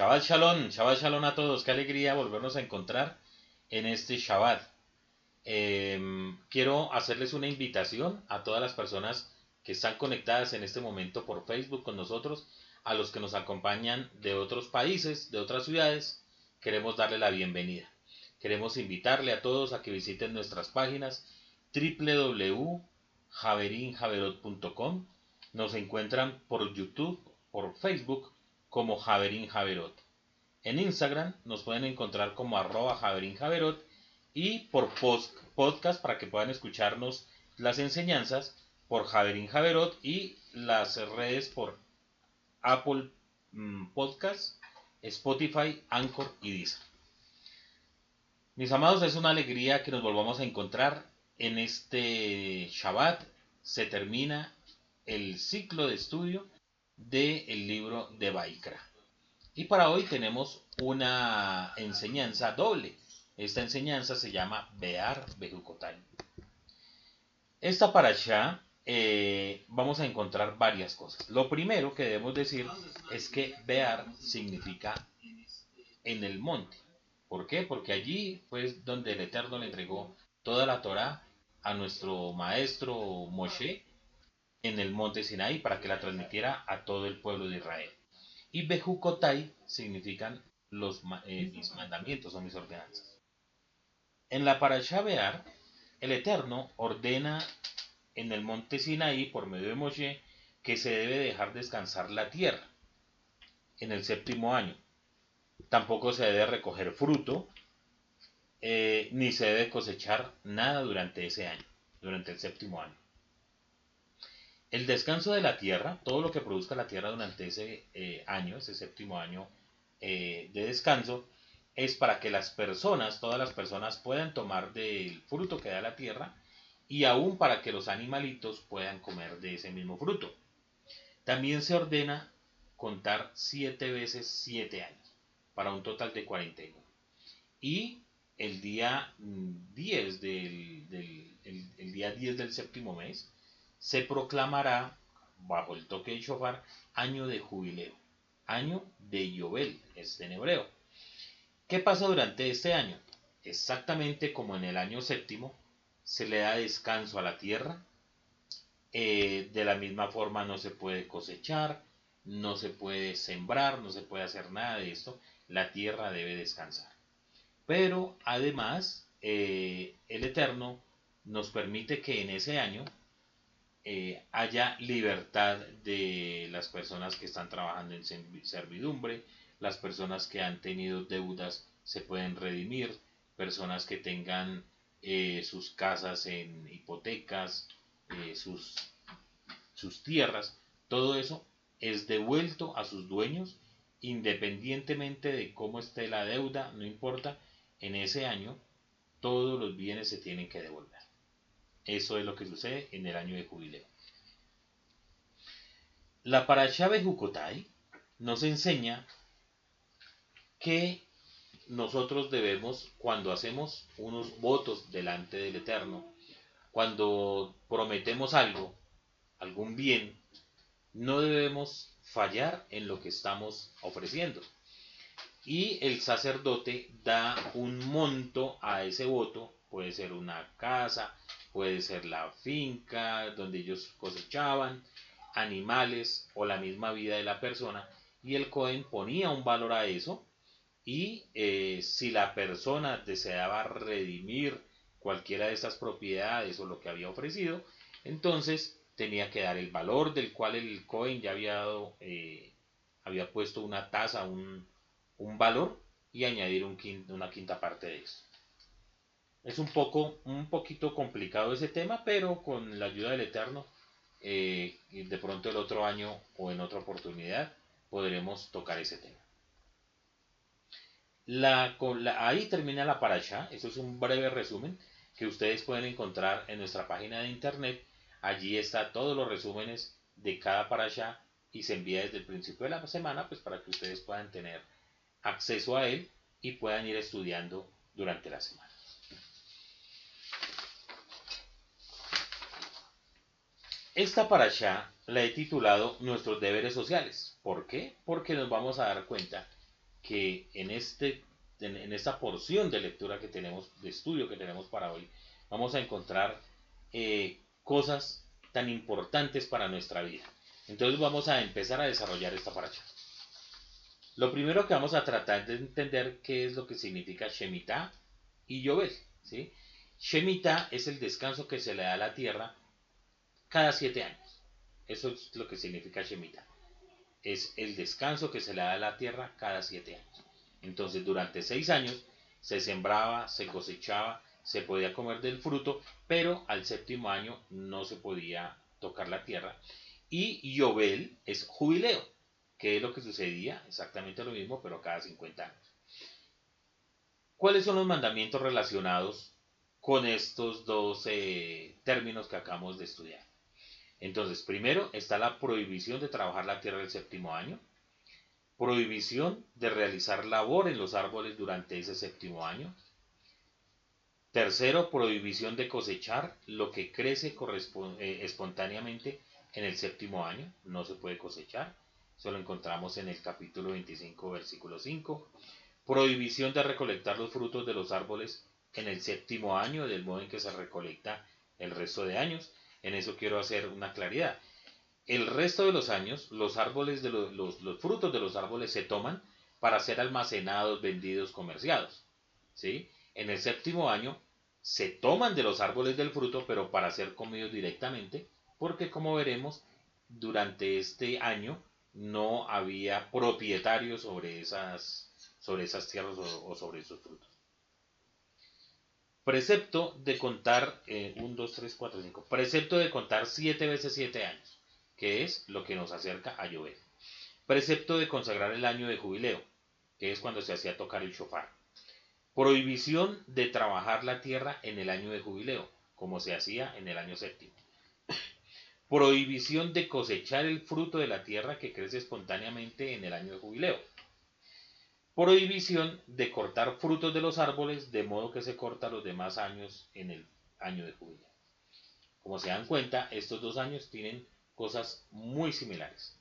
Shabbat Shalom, Shabbat Shalom a todos. Qué alegría volvernos a encontrar en este Shabbat. Em, quiero hacerles una invitación a todas las personas que están conectadas en este momento por Facebook con nosotros, a los que nos acompañan de otros países, de otras ciudades. Queremos darle la bienvenida. Queremos invitarle a todos a que visiten nuestras páginas www.javerinjaverot.com. Nos encuentran por YouTube, por Facebook como Javerín Javerot. En Instagram nos pueden encontrar como arroba Javerot y por podcast para que puedan escucharnos las enseñanzas por Javerín Javerot y las redes por Apple mm, Podcast, Spotify, Anchor y Deezer. Mis amados, es una alegría que nos volvamos a encontrar en este Shabbat. Se termina el ciclo de estudio del libro de Baikra. Y para hoy tenemos una enseñanza doble. Esta enseñanza se llama Bear Bejukotai. Esta para allá eh, vamos a encontrar varias cosas. Lo primero que debemos decir es que Bear significa en el monte. ¿Por qué? Porque allí fue donde el Eterno le entregó toda la Torah a nuestro maestro Moshe en el monte Sinaí para que la transmitiera a todo el pueblo de Israel. Y Bejukotai significan los, eh, mis mandamientos o mis ordenanzas. En la Parashá Bear, el Eterno ordena en el monte Sinaí por medio de Moshe que se debe dejar descansar la tierra en el séptimo año tampoco se debe recoger fruto, eh, ni se debe cosechar nada durante ese año, durante el séptimo año. El descanso de la tierra, todo lo que produzca la tierra durante ese eh, año, ese séptimo año eh, de descanso, es para que las personas, todas las personas puedan tomar del fruto que da la tierra y aún para que los animalitos puedan comer de ese mismo fruto. También se ordena contar siete veces siete años para un total de 41. Y el día 10 mm, del, el, día 10 del séptimo mes se proclamará bajo el toque de shofar año de jubileo, año de Yobel, es en hebreo. ¿Qué pasa durante este año? Exactamente como en el año séptimo, se le da descanso a la tierra, eh, de la misma forma no se puede cosechar, no se puede sembrar, no se puede hacer nada de esto, la tierra debe descansar. Pero además, eh, el Eterno nos permite que en ese año eh, haya libertad de las personas que están trabajando en servidumbre, las personas que han tenido deudas se pueden redimir, personas que tengan eh, sus casas en hipotecas, sus, sus tierras, todo eso es devuelto a sus dueños independientemente de cómo esté la deuda, no importa, en ese año todos los bienes se tienen que devolver. Eso es lo que sucede en el año de jubileo. La Parashá Bejukotai nos enseña que nosotros debemos, cuando hacemos unos votos delante del Eterno, cuando prometemos algo, algún bien, no debemos fallar en lo que estamos ofreciendo. Y el sacerdote da un monto a ese voto, puede ser una casa, puede ser la finca donde ellos cosechaban, animales o la misma vida de la persona, y el Cohen ponía un valor a eso, y eh, si la persona deseaba redimir cualquiera de estas propiedades o lo que había ofrecido, entonces tenía que dar el valor del cual el coin ya había dado, eh, había puesto una tasa, un, valor y añadir un una quinta parte de eso. Es un poco, un poquito complicado ese tema, pero con la ayuda del Eterno, eh, de pronto el otro año o en otra oportunidad podremos tocar ese tema. La, ahí termina la paracha, eso es un breve resumen que ustedes pueden encontrar en nuestra página de internet Allí está todos los resúmenes de cada parasha y se envía desde el principio de la semana pues para que ustedes puedan tener acceso a él y puedan ir estudiando durante la semana. Esta parasha la he titulado Nuestros deberes sociales. ¿Por qué? Porque nos vamos a dar cuenta que en, este, en, esta porción de lectura que tenemos, de estudio que tenemos para hoy, vamos a encontrar eh, cosas tan importantes para nuestra vida. Entonces vamos a empezar a desarrollar esta paracha. Lo primero que vamos a tratar de entender qué es lo que significa Shemitah y Yobel. ¿sí? Shemitah es el descanso que se le da a la tierra cada siete años. Eso es lo que significa Shemitah. Es el descanso que se le da a la tierra cada siete años. Entonces durante seis años se sembraba, se cosechaba, se podía comer del fruto, pero al séptimo año no se podía tocar la tierra. Y Yobel es jubileo ¿Qué es lo que sucedía? Exactamente lo mismo, pero cada 50 años. ¿Cuáles son los mandamientos relacionados con estos dos términos que acabamos de estudiar? Entonces, primero está la prohibición de trabajar la tierra el séptimo año, prohibición de realizar labor en los árboles durante ese séptimo año, tercero, prohibición de cosechar lo que crece eh, espontáneamente en el séptimo año, no se puede cosechar. Eso lo encontramos en el capítulo 25, versículo 5. Prohibición de recolectar los frutos de los árboles en el séptimo año, del modo en que se recolecta el resto de años. En eso quiero hacer una claridad. El resto de los años, los árboles los, frutos de los árboles se toman para ser almacenados, vendidos, comerciados. ¿sí? En el séptimo año se toman de los árboles del fruto, pero para ser comidos directamente, porque como veremos, durante este año no había propietarios sobre esas, sobre esas tierras o, sobre esos frutos. Precepto de contar, 1, 2, 3, 4, 5. Precepto de contar 7 veces 7 años, que es lo que nos acerca a llover. Precepto de consagrar el año de jubileo, que es cuando se hacía tocar el shofar. Prohibición de trabajar la tierra en el año de jubileo, como se hacía en el año séptimo prohibición de cosechar el fruto de la tierra que crece espontáneamente en el año de jubileo. Prohibición de cortar frutos de los árboles de modo que se corta los demás años en el año de jubileo. Como se dan cuenta, estos dos años tienen cosas muy similares.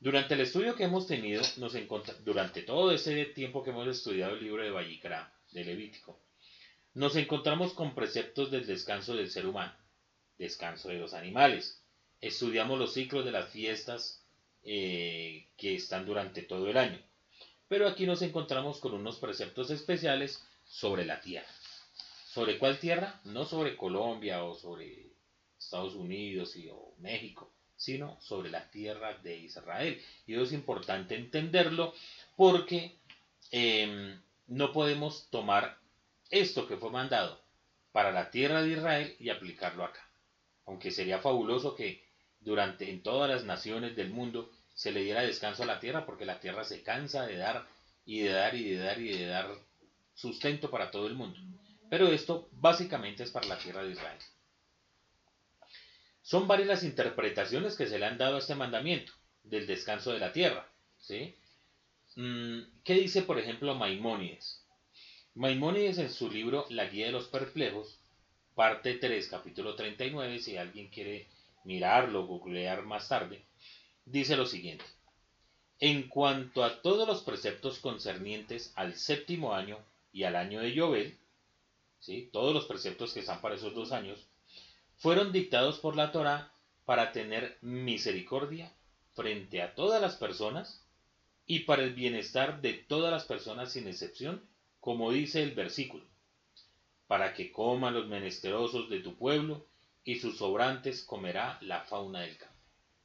Durante el estudio que hemos tenido, nos durante todo ese tiempo que hemos estudiado el libro de Vallicra, de Levítico, nos encontramos con preceptos del descanso del ser humano descanso de los animales. Estudiamos los ciclos de las fiestas eh, que están durante todo el año. Pero aquí nos encontramos con unos preceptos especiales sobre la tierra. ¿Sobre cuál tierra? No sobre Colombia o sobre Estados Unidos y, o México, sino sobre la tierra de Israel. Y eso es importante entenderlo porque em, no podemos tomar esto que fue mandado para la tierra de Israel y aplicarlo acá aunque sería fabuloso que durante en todas las naciones del mundo se le diera descanso a la tierra, porque la tierra se cansa de dar y de dar y de dar y de dar sustento para todo el mundo. Pero esto básicamente es para la tierra de Israel. Son varias las interpretaciones que se le han dado a este mandamiento del descanso de la tierra. ¿sí? Mm, ¿Qué dice, por ejemplo, Maimónides? Maimónides en su libro La Guía de los Perplejos parte 3, capítulo 39, si alguien quiere mirarlo o googlear más tarde, dice lo siguiente. En cuanto a todos los preceptos concernientes al séptimo año y al año de Yobel, ¿sí? todos los preceptos que están para esos dos años, fueron dictados por la Torá para tener misericordia frente a todas las personas y para el bienestar de todas las personas sin excepción, como dice el versículo para que coman los menesterosos de tu pueblo, y sus sobrantes comerá la fauna del campo.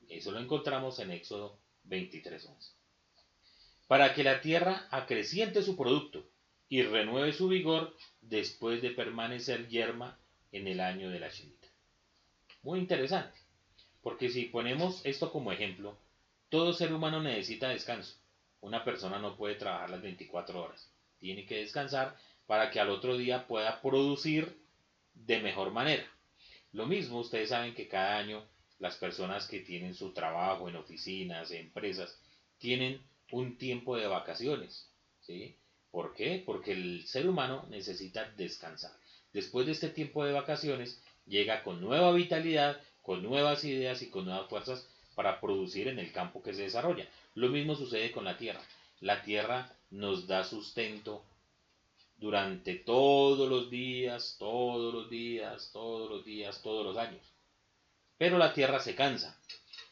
Eso lo encontramos en Éxodo 23.11. Para que la tierra acreciente su producto y renueve su vigor después de permanecer yerma en el año de la chinita. Muy interesante, porque si ponemos esto como ejemplo, todo ser humano necesita descanso. Una persona no puede trabajar las 24 horas. Tiene que descansar para que al otro día pueda producir de mejor manera. Lo mismo, ustedes saben que cada año las personas que tienen su trabajo en oficinas, en empresas, tienen un tiempo de vacaciones. ¿sí? ¿Por qué? Porque el ser humano necesita descansar. Después de este tiempo de vacaciones, llega con nueva vitalidad, con nuevas ideas y con nuevas fuerzas para producir en el campo que se desarrolla. Lo mismo sucede con la tierra. la tierra nos da sustento durante todos los días, todos los días, todos los días, todos los años. Pero la tierra se cansa.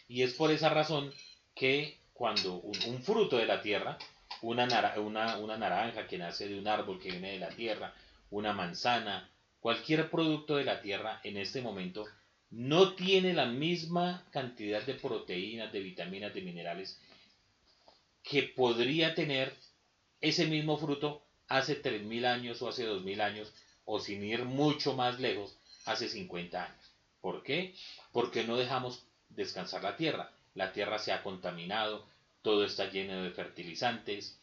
Y es por esa razón que cuando un, fruto de la tierra, una, una, una naranja que nace de un árbol que viene de la tierra, una manzana, cualquier producto de la tierra en este momento no tiene la misma cantidad de proteínas, de vitaminas, de minerales que podría tener ese mismo fruto hace 3.000 años o hace 2.000 años o sin ir mucho más lejos, hace 50 años. ¿Por qué? Porque no dejamos descansar la tierra. La tierra se ha contaminado, todo está lleno de fertilizantes,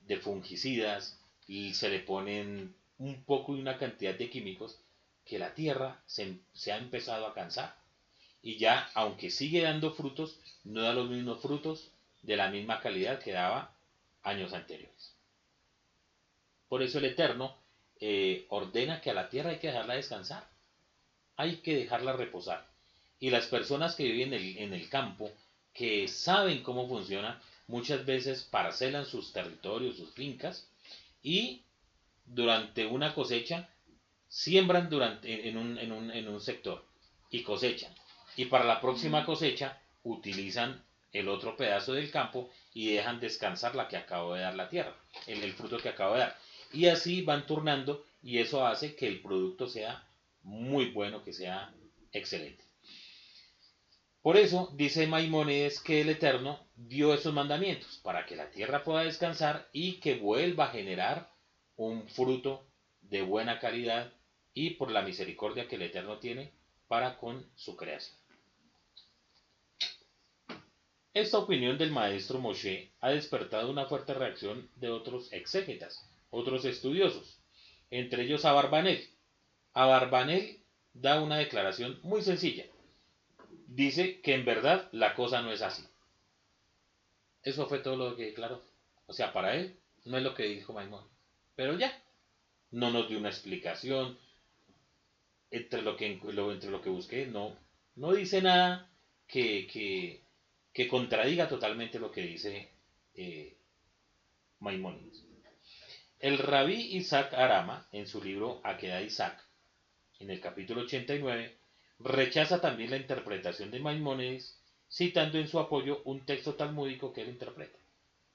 de fungicidas, y se le ponen un poco y una cantidad de químicos que la tierra se, se, ha empezado a cansar. Y ya, aunque sigue dando frutos, no da los mismos frutos de la misma calidad que daba años anteriores. Por eso el Eterno eh, ordena que a la tierra hay que dejarla descansar, hay que dejarla reposar. Y las personas que viven en el, en el campo, que saben cómo funciona, muchas veces parcelan sus territorios, sus fincas, y durante una cosecha siembran durante, en, un, en, un, en un sector y cosechan. Y para la próxima cosecha utilizan el otro pedazo del campo y dejan descansar la que acabo de dar la tierra, el, el fruto que acabo de dar. Y así van turnando y eso hace que el producto sea muy bueno, que sea excelente. Por eso dice Maimónides que el Eterno dio esos mandamientos para que la tierra pueda descansar y que vuelva a generar un fruto de buena calidad y por la misericordia que el Eterno tiene para con su creación. Esta opinión del maestro Moshe ha despertado una fuerte reacción de otros exégetas, otros estudiosos, entre ellos Abarbanel. Abarbanel da una declaración muy sencilla. Dice que en verdad la cosa no es así. Eso fue todo lo que declaró. O sea, para él no es lo que dijo Maimón. Pero ya, no nos dio una explicación. Entre lo que, entre lo que busqué, no, no dice nada que, que, que contradiga totalmente lo que dice eh. El rabí Isaac Arama, en su libro Aqueda Isaac, en el capítulo 89, rechaza también la interpretación de Maimónides, citando en su apoyo un texto talmúdico que él interpreta.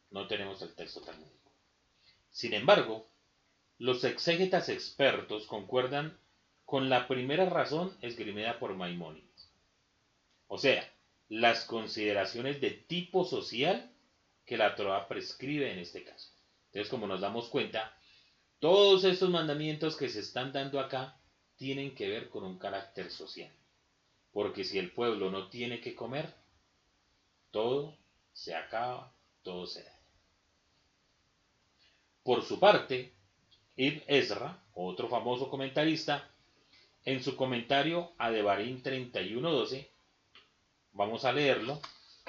No tenemos el texto talmúdico. Sin embargo, los exégetas expertos concuerdan con la primera razón esgrimida por Maimónides. O sea, las consideraciones de tipo social que la Torah prescribe en este caso. Entonces, como nos damos cuenta, todos estos mandamientos que se están dando acá tienen que ver con un carácter social. Porque si el pueblo no tiene que comer, todo se acaba, todo se da. Por su parte, Ibn Ezra, otro famoso comentarista, en su comentario a Devarim 31.12, Vamos a leerlo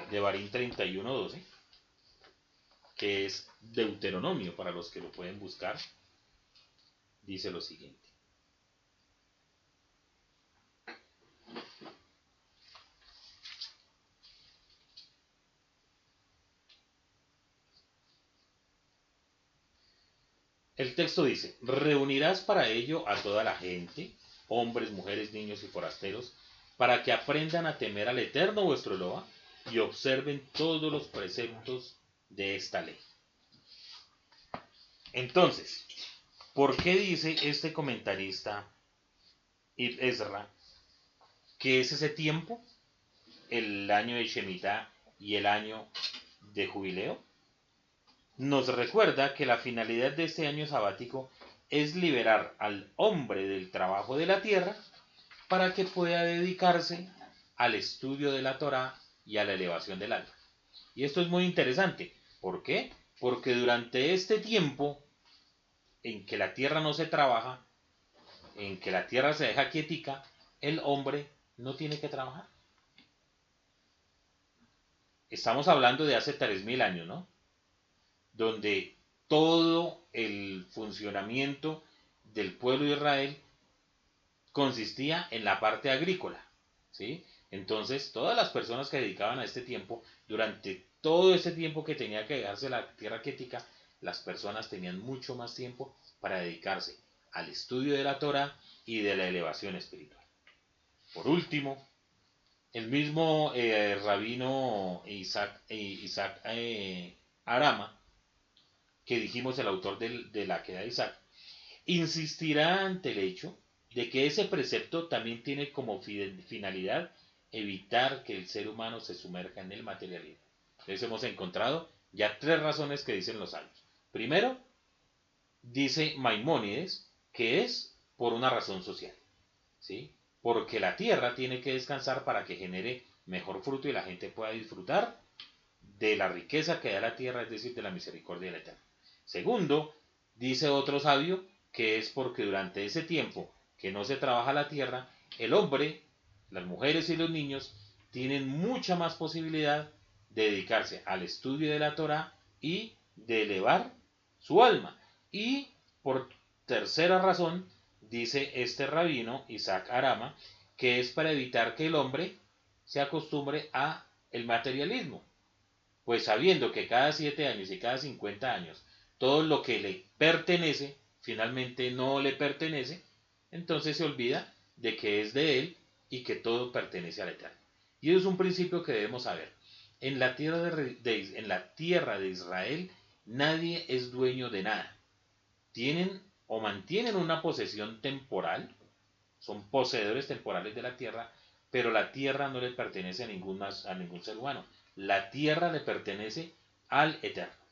de Barín 31.12, que es Deuteronomio para los que lo pueden buscar. Dice lo siguiente. El texto dice, reunirás para ello a toda la gente, hombres, mujeres, niños y forasteros, para que aprendan a temer al Eterno vuestro Eloa y observen todos los preceptos de esta ley. Entonces, ¿por qué dice este comentarista Ezra que es ese tiempo, el año de Shemitah y el año de jubileo? Nos recuerda que la finalidad de este año sabático es liberar al hombre del trabajo de la tierra para que pueda dedicarse al estudio de la Torah y a la elevación del alma. Y esto es muy interesante. ¿Por qué? Porque durante este tiempo en que la tierra no se trabaja, en que la tierra se deja quietica, el hombre no tiene que trabajar. Estamos hablando de hace 3.000 años, ¿no? Donde todo el funcionamiento del pueblo de Israel consistía en la parte agrícola. ¿sí? Entonces, todas las personas que dedicaban a este tiempo, durante todo ese tiempo que tenía que dejarse la tierra quietica, las personas tenían mucho más tiempo para dedicarse al estudio de la Torah y de la elevación espiritual. Por último, el mismo eh, rabino Isaac, eh, eh, Arama, que dijimos el autor de la queda de Isaac, insistirá ante el hecho de que ese precepto también tiene como finalidad evitar que el ser humano se sumerja en el materialismo. Entonces hemos encontrado ya tres razones que dicen los años. Primero, dice Maimónides que es por una razón social. ¿sí? Porque la tierra tiene que descansar para que genere mejor fruto y la gente pueda disfrutar de la riqueza que da la tierra, es decir, de la misericordia del Eterno. Segundo, dice otro sabio que es porque durante ese tiempo que no se trabaja la tierra, el hombre, las mujeres y los niños tienen mucha más posibilidad de dedicarse al estudio de la Torah y de elevar su alma. Y por tercera razón, dice este rabino Isaac Arama, que es para evitar que el hombre se acostumbre a el materialismo. Pues sabiendo que cada siete años y cada cincuenta años todo lo que le pertenece finalmente no le pertenece, entonces se olvida de que es de él y que todo pertenece al Eterno. Y eso es un principio que debemos saber. En la tierra de, en la tierra de Israel nadie es dueño de nada. Tienen o mantienen una posesión temporal, son poseedores temporales de la tierra, pero la tierra no le pertenece a ningún, a ningún ser humano. La tierra le pertenece al Eterno.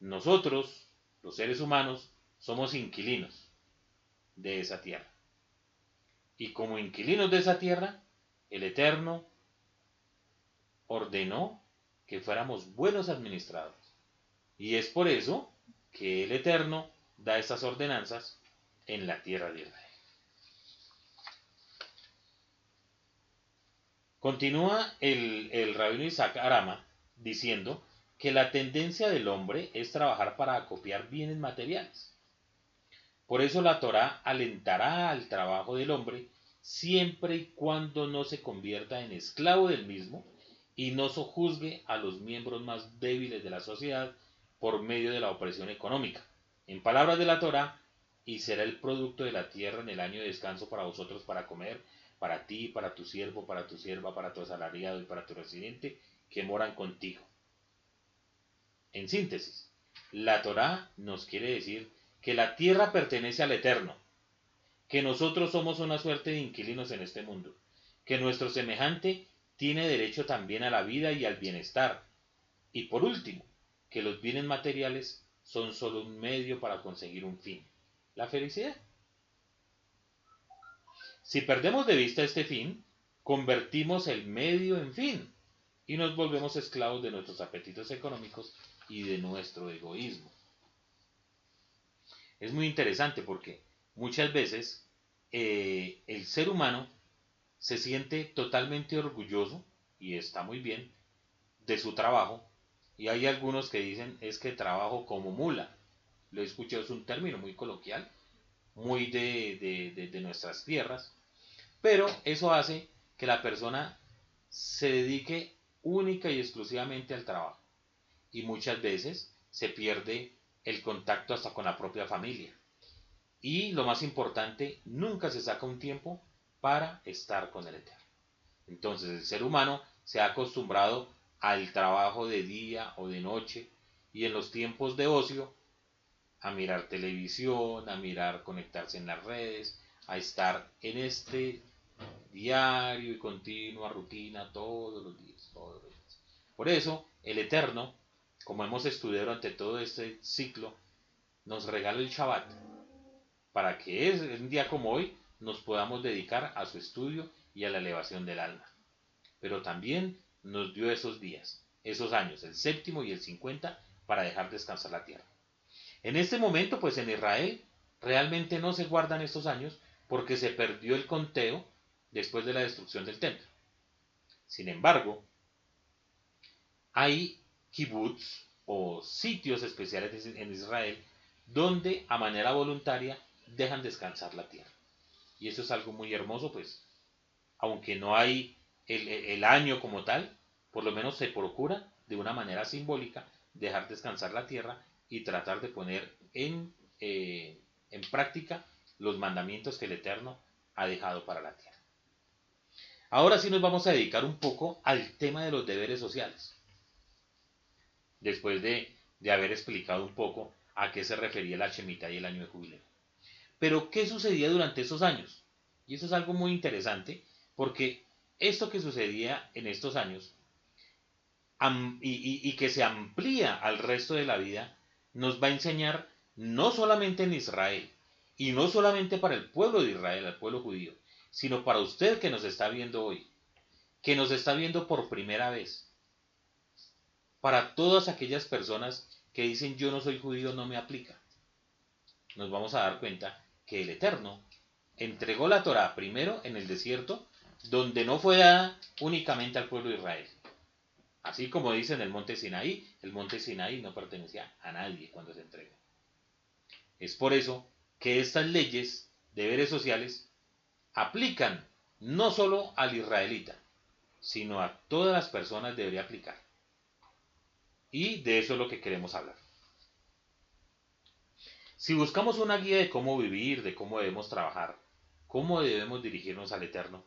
Nosotros, los seres humanos, somos inquilinos de esa tierra. Y como inquilinos de esa tierra, el Eterno ordenó que fuéramos buenos administrados. Y es por eso que el Eterno da estas ordenanzas en la tierra de Israel. Continúa el, rabino Isaac Arama diciendo que la tendencia del hombre es trabajar para acopiar bienes materiales. Por eso la Torá alentará al trabajo del hombre siempre y cuando no se convierta en esclavo del mismo y no sojuzgue a los miembros más débiles de la sociedad por medio de la opresión económica. En palabras de la Torá, y será el producto de la tierra en el año de descanso para vosotros para comer, para ti, para tu siervo, para tu sierva, para tu asalariado y para tu residente que moran contigo. En síntesis, la Torá nos quiere decir que la tierra pertenece al Eterno, que nosotros somos una suerte de inquilinos en este mundo, que nuestro semejante tiene derecho también a la vida y al bienestar, y por último, que los bienes materiales son solo un medio para conseguir un fin, la felicidad. Si perdemos de vista este fin, convertimos el medio en fin y nos volvemos esclavos de nuestros apetitos económicos y de nuestro egoísmo. Es muy interesante porque muchas veces eh, el ser humano se siente totalmente orgulloso, y está muy bien, de su trabajo, y hay algunos que dicen es que trabajo como mula. Lo he escuchado, es un término muy coloquial, muy de, de nuestras tierras, pero eso hace que la persona se dedique única y exclusivamente al trabajo y muchas veces se pierde el contacto hasta con la propia familia. Y lo más importante, nunca se saca un tiempo para estar con el Eterno. Entonces el ser humano se ha acostumbrado al trabajo de día o de noche y en los tiempos de ocio a mirar televisión, a mirar conectarse en las redes, a estar en este diario y continua rutina todos los días, todos los días. Por eso el Eterno como hemos estudiado durante todo este ciclo, nos regala el Shabbat para que es, un día como hoy nos podamos dedicar a su estudio y a la elevación del alma. Pero también nos dio esos días, esos años, el séptimo y el cincuenta, para dejar descansar la tierra. En este momento, pues en Israel realmente no se guardan estos años porque se perdió el conteo después de la destrucción del templo. Sin embargo, hay kibbutz o sitios especiales en Israel donde a manera voluntaria dejan descansar la tierra. Y eso es algo muy hermoso, pues, aunque no hay el, año como tal, por lo menos se procura de una manera simbólica, dejar descansar la tierra y tratar de poner en, eh, en práctica los mandamientos que el Eterno ha dejado para la tierra. Ahora sí nos vamos a dedicar un poco al tema de los deberes sociales. Después de, de haber explicado un poco a qué se refería la Shemitah y el año de jubileo. Pero, ¿qué sucedía durante esos años? Y eso es algo muy interesante porque esto que sucedía en estos años y, que se amplía al resto de la vida, nos va a enseñar no solamente en Israel, y no solamente para el pueblo de Israel, el pueblo judío, sino para usted que nos está viendo hoy, que nos está viendo por primera vez, para todas aquellas personas que dicen yo no soy judío, no me aplica. Nos vamos a dar cuenta que el Eterno entregó la Torah primero en el desierto, donde no fue dada únicamente al pueblo de Israel. Así como dice en el monte Sinaí, el monte Sinaí no pertenecía a nadie cuando se entregó. Es por eso que estas leyes, deberes sociales, aplican no solo al israelita, sino a todas las personas debería aplicar. Y de eso es lo que queremos hablar. Si buscamos una guía de cómo vivir, de cómo debemos trabajar, cómo debemos dirigirnos al Eterno,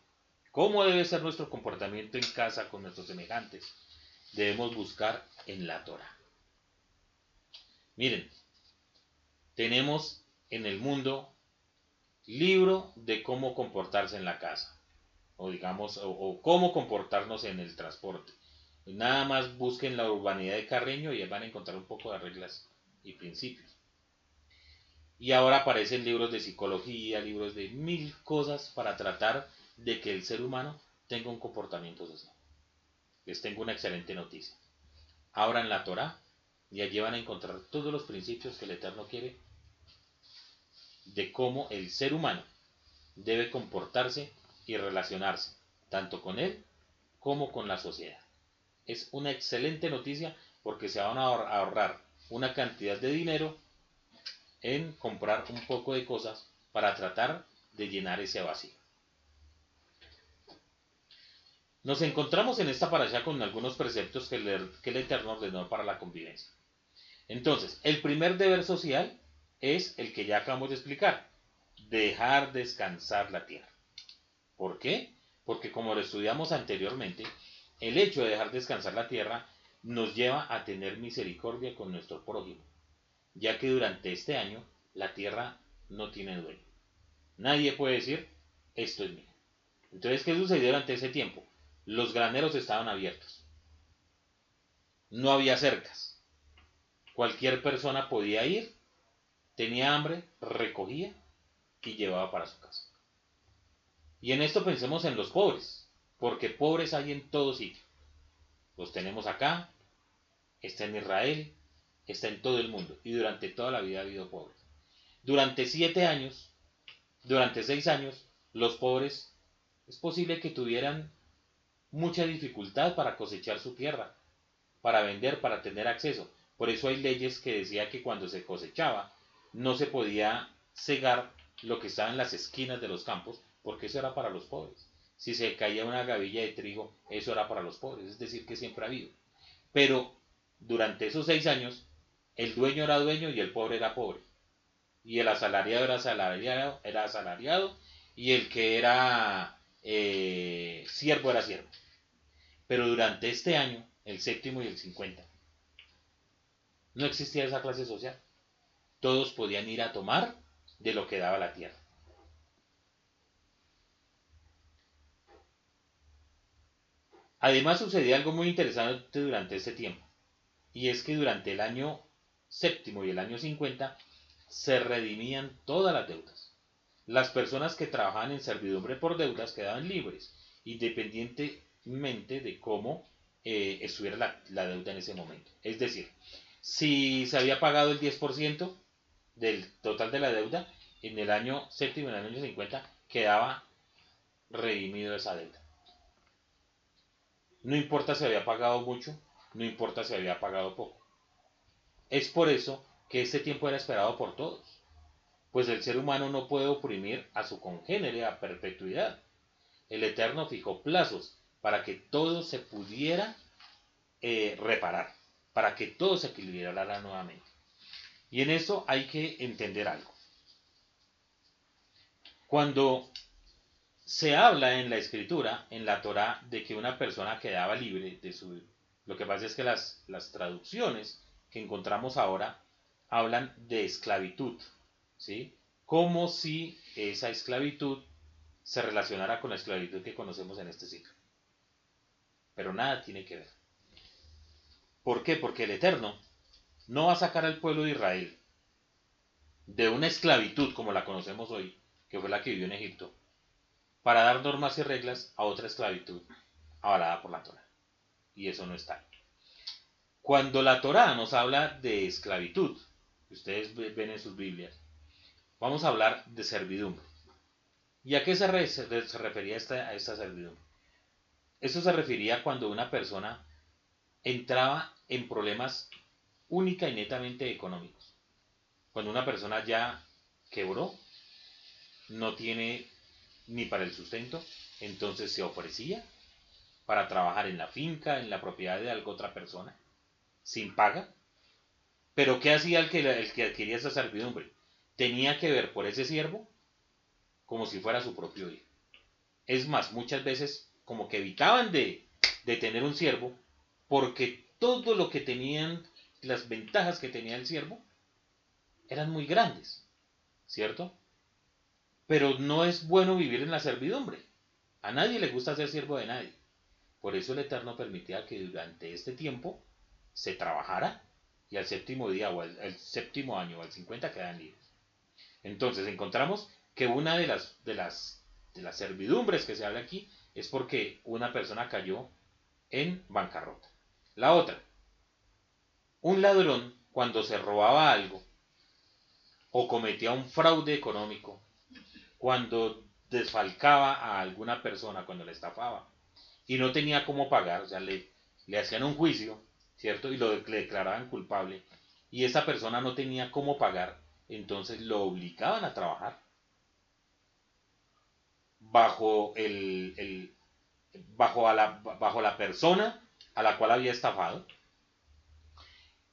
cómo debe ser nuestro comportamiento en casa con nuestros semejantes, debemos buscar en la Torah. Miren, tenemos en el mundo libro de cómo comportarse en la casa, o digamos, o, cómo comportarnos en el transporte. Nada más busquen la urbanidad de Carreño y van a encontrar un poco de reglas y principios. Y ahora aparecen libros de psicología, libros de mil cosas para tratar de que el ser humano tenga un comportamiento social. Les tengo una excelente noticia. Abran la Torah y allí van a encontrar todos los principios que el Eterno quiere de cómo el ser humano debe comportarse y relacionarse, tanto con él como con la sociedad. Es una excelente noticia porque se van a ahorrar una cantidad de dinero en comprar un poco de cosas para tratar de llenar ese vacío. Nos encontramos en esta allá con algunos preceptos que el, que el Eterno ordenó para la convivencia. Entonces, el primer deber social es el que ya acabamos de explicar, dejar descansar la tierra. ¿Por qué? Porque como lo estudiamos anteriormente, el hecho de dejar descansar la tierra nos lleva a tener misericordia con nuestro prójimo ya que durante este año la tierra no tiene dueño. Nadie puede decir, esto es mío. Entonces, ¿qué sucedió durante ese tiempo? Los graneros estaban abiertos. No había cercas. Cualquier persona podía ir, tenía hambre, recogía y llevaba para su casa. Y en esto pensemos en los pobres, porque pobres hay en todo sitio. Los tenemos acá, está en Israel, está en todo el mundo y durante toda la vida ha habido pobres. Durante siete años, durante seis años, los pobres es posible que tuvieran mucha dificultad para cosechar su tierra, para vender, para tener acceso. Por eso hay leyes que decía que cuando se cosechaba no se podía cegar lo que estaba en las esquinas de los campos, porque eso era para los pobres. Si se caía una gavilla de trigo, eso era para los pobres, es decir, que siempre ha habido. Pero durante esos seis años el dueño era dueño y el pobre era pobre. Y el asalariado era asalariado, era asalariado y el que era eh, siervo era siervo. Pero durante este año, el séptimo y el cincuenta, no existía esa clase social. Todos podían ir a tomar de lo que daba la tierra. Además sucedía algo muy interesante durante este tiempo, y es que durante el año séptimo y el año 50 se redimían todas las deudas. Las personas que trabajaban en servidumbre por deudas quedaban libres, de cómo eh, estuviera la, deuda en ese momento. Es decir, si se había pagado el 10% del total de la deuda, en el año séptimo en el año 50 quedaba redimido esa deuda. No importa si había pagado mucho, no importa si había pagado poco. Es por eso que este tiempo era esperado por todos, pues el ser humano no puede oprimir a su congénere a perpetuidad. El Eterno fijó plazos para que todo se pudiera eh, reparar, para que todo se equilibrara nuevamente. Y en eso hay que entender algo. Cuando se habla en la escritura, en la Torah, de que una persona quedaba libre de su... Lo que pasa es que las, las traducciones que encontramos ahora hablan de esclavitud, ¿sí? Como si esa esclavitud se relacionara con la esclavitud que conocemos en este siglo. Pero nada tiene que ver. ¿Por qué? Porque el Eterno no va a sacar al pueblo de Israel de una esclavitud como la conocemos hoy, que fue la que vivió en Egipto, para dar normas y reglas a otra esclavitud avalada por la Torah. Y eso no está. Cuando la Torah nos habla de esclavitud, ustedes ven en sus Biblias, vamos a hablar de servidumbre. ¿Y a qué se, refería esta, a esta servidumbre? Eso se refería cuando una persona entraba en problemas única y netamente económicos. Cuando una persona ya quebró, no tiene ni para el sustento, entonces se ofrecía para trabajar en la finca, en la propiedad de algo otra persona, sin paga. Pero ¿qué hacía el que, el que adquiría esa servidumbre? Tenía que ver por ese siervo como si fuera su propio hijo. Es más, muchas veces como que evitaban de, tener un siervo porque todo lo que tenían, las ventajas que tenía el siervo, eran muy grandes, ¿cierto? Pero no es bueno vivir en la servidumbre. A nadie le gusta ser siervo de nadie. Por eso el Eterno permitía que durante este tiempo se trabajara y al séptimo día o al, séptimo año o al 50 quedan libres. Entonces encontramos que una de las, de las servidumbres que se habla aquí es porque una persona cayó en bancarrota. La otra, un ladrón cuando se robaba algo o cometía un fraude económico, cuando desfalcaba a alguna persona, cuando le estafaba y no tenía cómo pagar, o sea, le, le hacían un juicio, ¿cierto? Y lo le declaraban culpable y esa persona no tenía cómo pagar, entonces lo obligaban a trabajar bajo, el, bajo, a la, bajo la persona a la cual había estafado.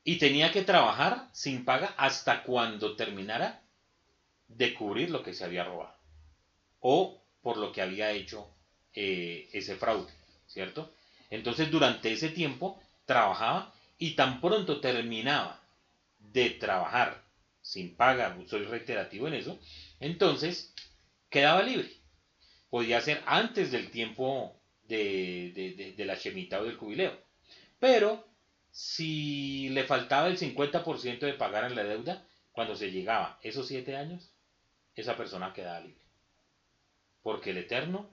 Y tenía que trabajar sin paga hasta cuando terminara de cubrir lo que se había robado. O por lo que había hecho eh, ese fraude, ¿cierto? Entonces durante ese tiempo trabajaba y tan pronto terminaba de trabajar sin paga, soy reiterativo en eso, entonces quedaba libre podía ser antes del tiempo de, la chemita o del jubileo. Pero si le faltaba el 50% de pagar en la deuda, cuando se llegaba esos siete años, esa persona quedaba libre. Porque el Eterno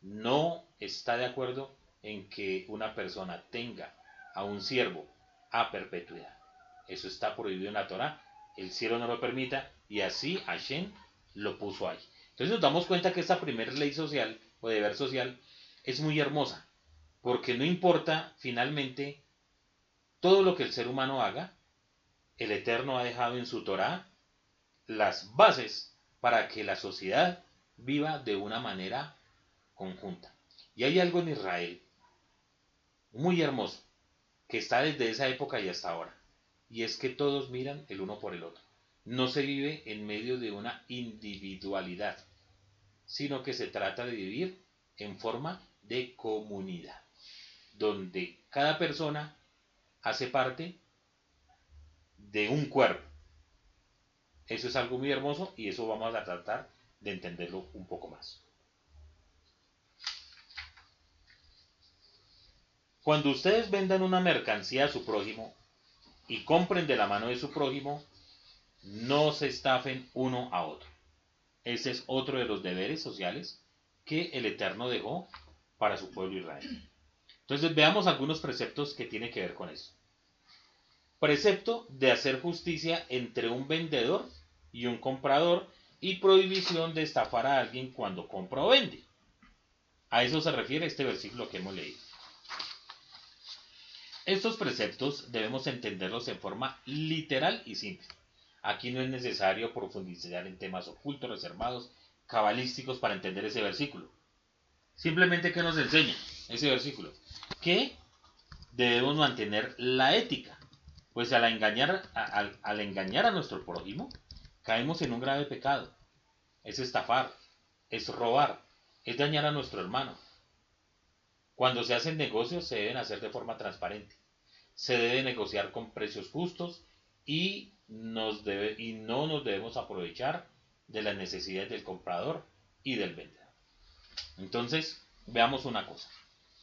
no está de acuerdo en que una persona tenga a un siervo a perpetuidad. Eso está prohibido en la Torah. El cielo no lo permita y así Hashem lo puso ahí. Entonces nos damos cuenta que esta primera ley social o deber social es muy hermosa, porque no importa finalmente todo lo que el ser humano haga, el Eterno ha dejado en su Torah las bases para que la sociedad viva de una manera conjunta. Y hay algo en Israel muy hermoso, que está desde esa época y hasta ahora, y es que todos miran el uno por el otro no se vive en medio de una individualidad, sino que se trata de vivir en forma de comunidad, donde cada persona hace parte de un cuerpo. Eso es algo muy hermoso y eso vamos a tratar de entenderlo un poco más. Cuando ustedes vendan una mercancía a su prójimo y compren de la mano de su prójimo, no se estafen uno a otro. Ese es otro de los deberes sociales que el Eterno dejó para su pueblo Israel. Entonces veamos algunos preceptos que tienen que ver con eso. Precepto de hacer justicia entre un vendedor y un comprador y prohibición de estafar a alguien cuando compra o vende. A eso se refiere este versículo que hemos leído. Estos preceptos debemos entenderlos en forma literal y simple. Aquí no es necesario profundizar en temas ocultos, reservados, cabalísticos para entender ese versículo. Simplemente que nos enseña ese versículo. Que debemos mantener la ética. Pues al engañar, al engañar a nuestro prójimo, caemos en un grave pecado. Es estafar, es robar, es dañar a nuestro hermano. Cuando se hacen negocios se deben hacer de forma transparente. Se debe negociar con precios justos y, nos debe, y no nos debemos aprovechar de las necesidades del comprador y del vendedor. Entonces, veamos una cosa.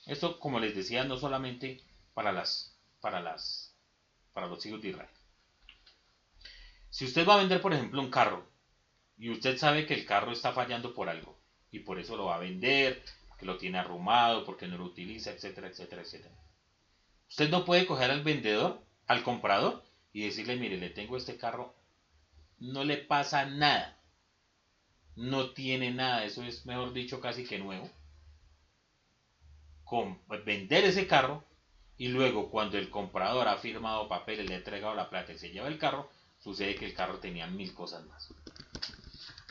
Esto, como les decía, no solamente para las para las para los hijos de Israel. Si usted va a vender, por ejemplo, un carro y usted sabe que el carro está fallando por algo y por eso lo va a vender, que lo tiene arrumado, porque no lo utiliza, etcétera, etcétera, etcétera. Usted no puede coger al vendedor, al comprador y decirle, mire, le tengo este carro, no le pasa nada, no tiene nada, eso es mejor dicho casi que nuevo. Con, vender ese carro y luego cuando el comprador ha firmado papeles, le ha entregado la plata y se lleva el carro, sucede que el carro tenía mil cosas más.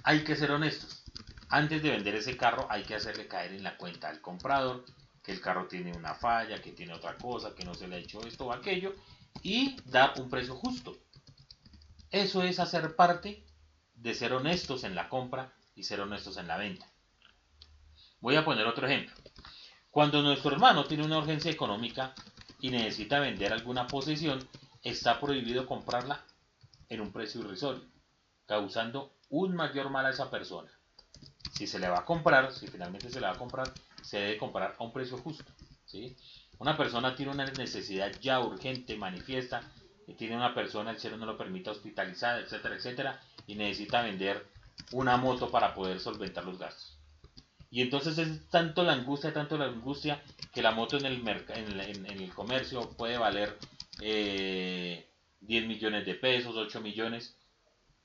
Hay que ser honestos. Antes de vender ese carro hay que hacerle caer en la cuenta al comprador que el carro tiene una falla, que tiene otra cosa, que no se le ha hecho esto o aquello y dar un precio justo. Eso es hacer parte de ser honestos en la compra y ser honestos en la venta. Voy a poner otro ejemplo. Cuando nuestro hermano tiene una urgencia económica y necesita vender alguna posesión, está prohibido comprarla en un precio irrisorio, causando un mayor mal a esa persona. Si se le va a comprar, si finalmente se le va a comprar, se debe comprar a un precio justo. ¿sí? Una persona tiene una necesidad ya urgente, manifiesta, tiene una persona, el cielo no lo permite hospitalizada, etcétera, etcétera, y necesita vender una moto para poder solventar los gastos. Y entonces es tanto la angustia, tanto la angustia, que la moto en el, en, el comercio puede valer eh, 10 millones de pesos, 8 millones,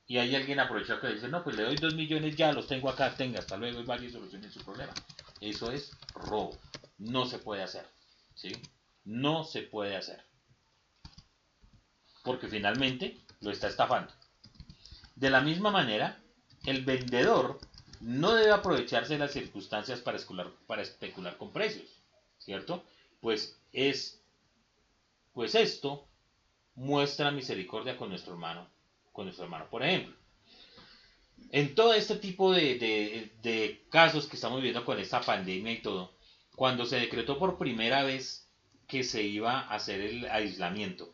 y hay alguien aprovechado que dice, no, pues le doy 2 millones ya, los tengo acá, tenga, hasta luego y vaya y solucione su problema. Eso es robo. No se puede hacer. ¿Sí? No se puede hacer. Porque finalmente lo está estafando. De la misma manera, el vendedor no debe aprovecharse de las circunstancias para especular, con precios. ¿Cierto? Pues es, pues esto muestra misericordia con nuestro hermano, con nuestro hermano. Por ejemplo, en todo este tipo de, casos que estamos viviendo con esta pandemia y todo, cuando se decretó por primera vez que se iba a hacer el aislamiento,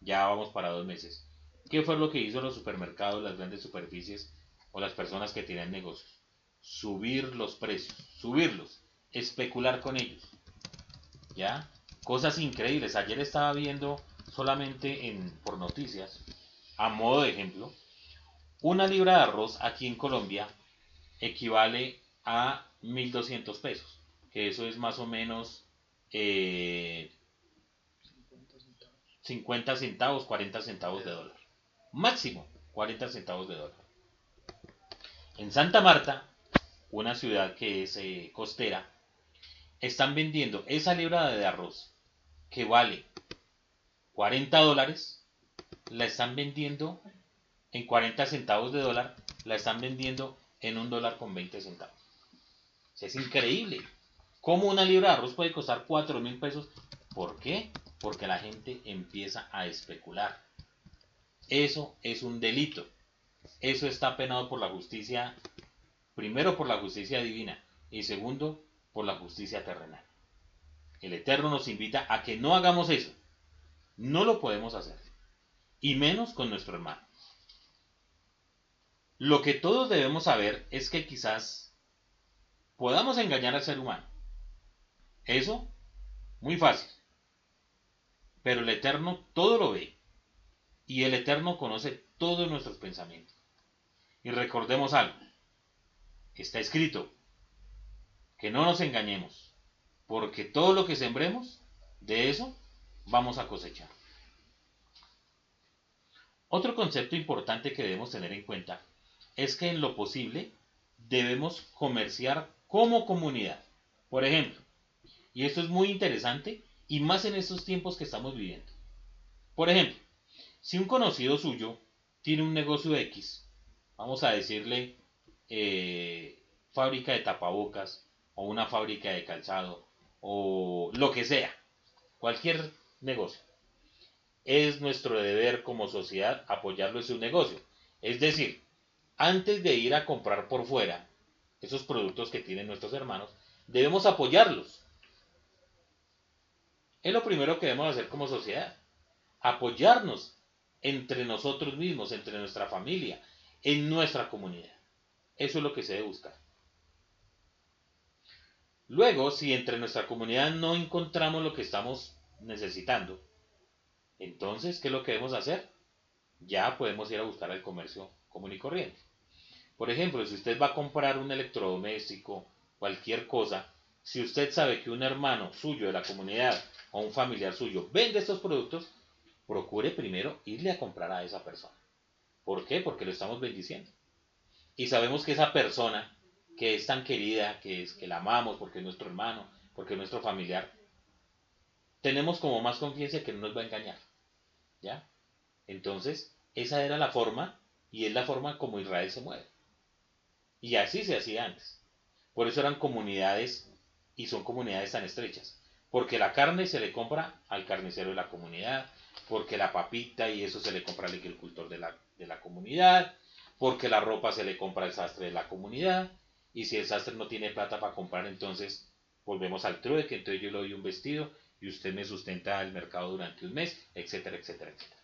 ya vamos para dos meses, ¿qué fue lo que hizo los supermercados, las grandes superficies o las personas que tienen negocios? Subir los precios, subirlos, especular con ellos. ¿Ya? Cosas increíbles. Ayer estaba viendo solamente en, por noticias, a modo de ejemplo, una libra de arroz aquí en Colombia equivale a 1.200 pesos, que eso es más o menos 50 eh, centavos, 40 centavos de dólar. Máximo 40 centavos de dólar. En Santa Marta, una ciudad que es eh, costera, están vendiendo esa libra de arroz que vale 40 dólares, la están vendiendo en 40 centavos de dólar, la están vendiendo en un dólar con 20 centavos. es increíble. ¿Cómo una libra de arroz puede costar 4 mil pesos? ¿Por qué? Porque la gente empieza a especular. Eso es un delito. Eso está penado por la justicia, primero por la justicia divina y segundo por la justicia terrenal. El Eterno nos invita a que no hagamos eso. No lo podemos hacer. Y menos con nuestro hermano. Lo que todos debemos saber es que quizás podamos engañar al ser humano. Eso, muy fácil. Pero el Eterno todo lo ve. Y el Eterno conoce todos nuestros pensamientos. Y recordemos algo. Está escrito. Que no nos engañemos. Porque todo lo que sembremos, de eso vamos a cosechar. Otro concepto importante que debemos tener en cuenta es que en lo posible debemos comerciar como comunidad. Por ejemplo, y esto es muy interesante y más en estos tiempos que estamos viviendo. Por ejemplo, si un conocido suyo tiene un negocio X, vamos a decirle eh, fábrica de tapabocas o una fábrica de calzado o lo que sea, cualquier negocio. Es nuestro deber como sociedad apoyarlo en su negocio. Es decir, antes de ir a comprar por fuera esos productos que tienen nuestros hermanos, debemos apoyarlos. Es lo primero que debemos hacer como sociedad. Apoyarnos entre nosotros mismos, entre nuestra familia, en nuestra comunidad. Eso es lo que se debe buscar. Luego, si entre nuestra comunidad no encontramos lo que estamos necesitando, entonces, ¿qué es lo que debemos hacer? Ya podemos ir a buscar el comercio común y corriente. Por ejemplo, si usted va a comprar un electrodoméstico, cualquier cosa, si usted sabe que un hermano suyo de la comunidad o un familiar suyo vende estos productos, procure primero irle a comprar a esa persona. ¿Por qué? Porque lo estamos bendiciendo. Y sabemos que esa persona que es tan querida, que, es, que la amamos porque es nuestro hermano, porque es nuestro familiar, tenemos como más confianza que no nos va a engañar. ¿Ya? Entonces, esa era la forma y es la forma como Israel se mueve. Y así se hacía antes. Por eso eran comunidades y son comunidades tan estrechas. Porque la carne se le compra al carnicero de la comunidad, porque la papita y eso se le compra al agricultor de la, de la comunidad, porque la ropa se le compra al sastre de la comunidad, y si el sastre no tiene plata para comprar, entonces volvemos al trueque, entonces yo le doy un vestido y usted me sustenta el mercado durante un mes, etcétera, etcétera, etcétera.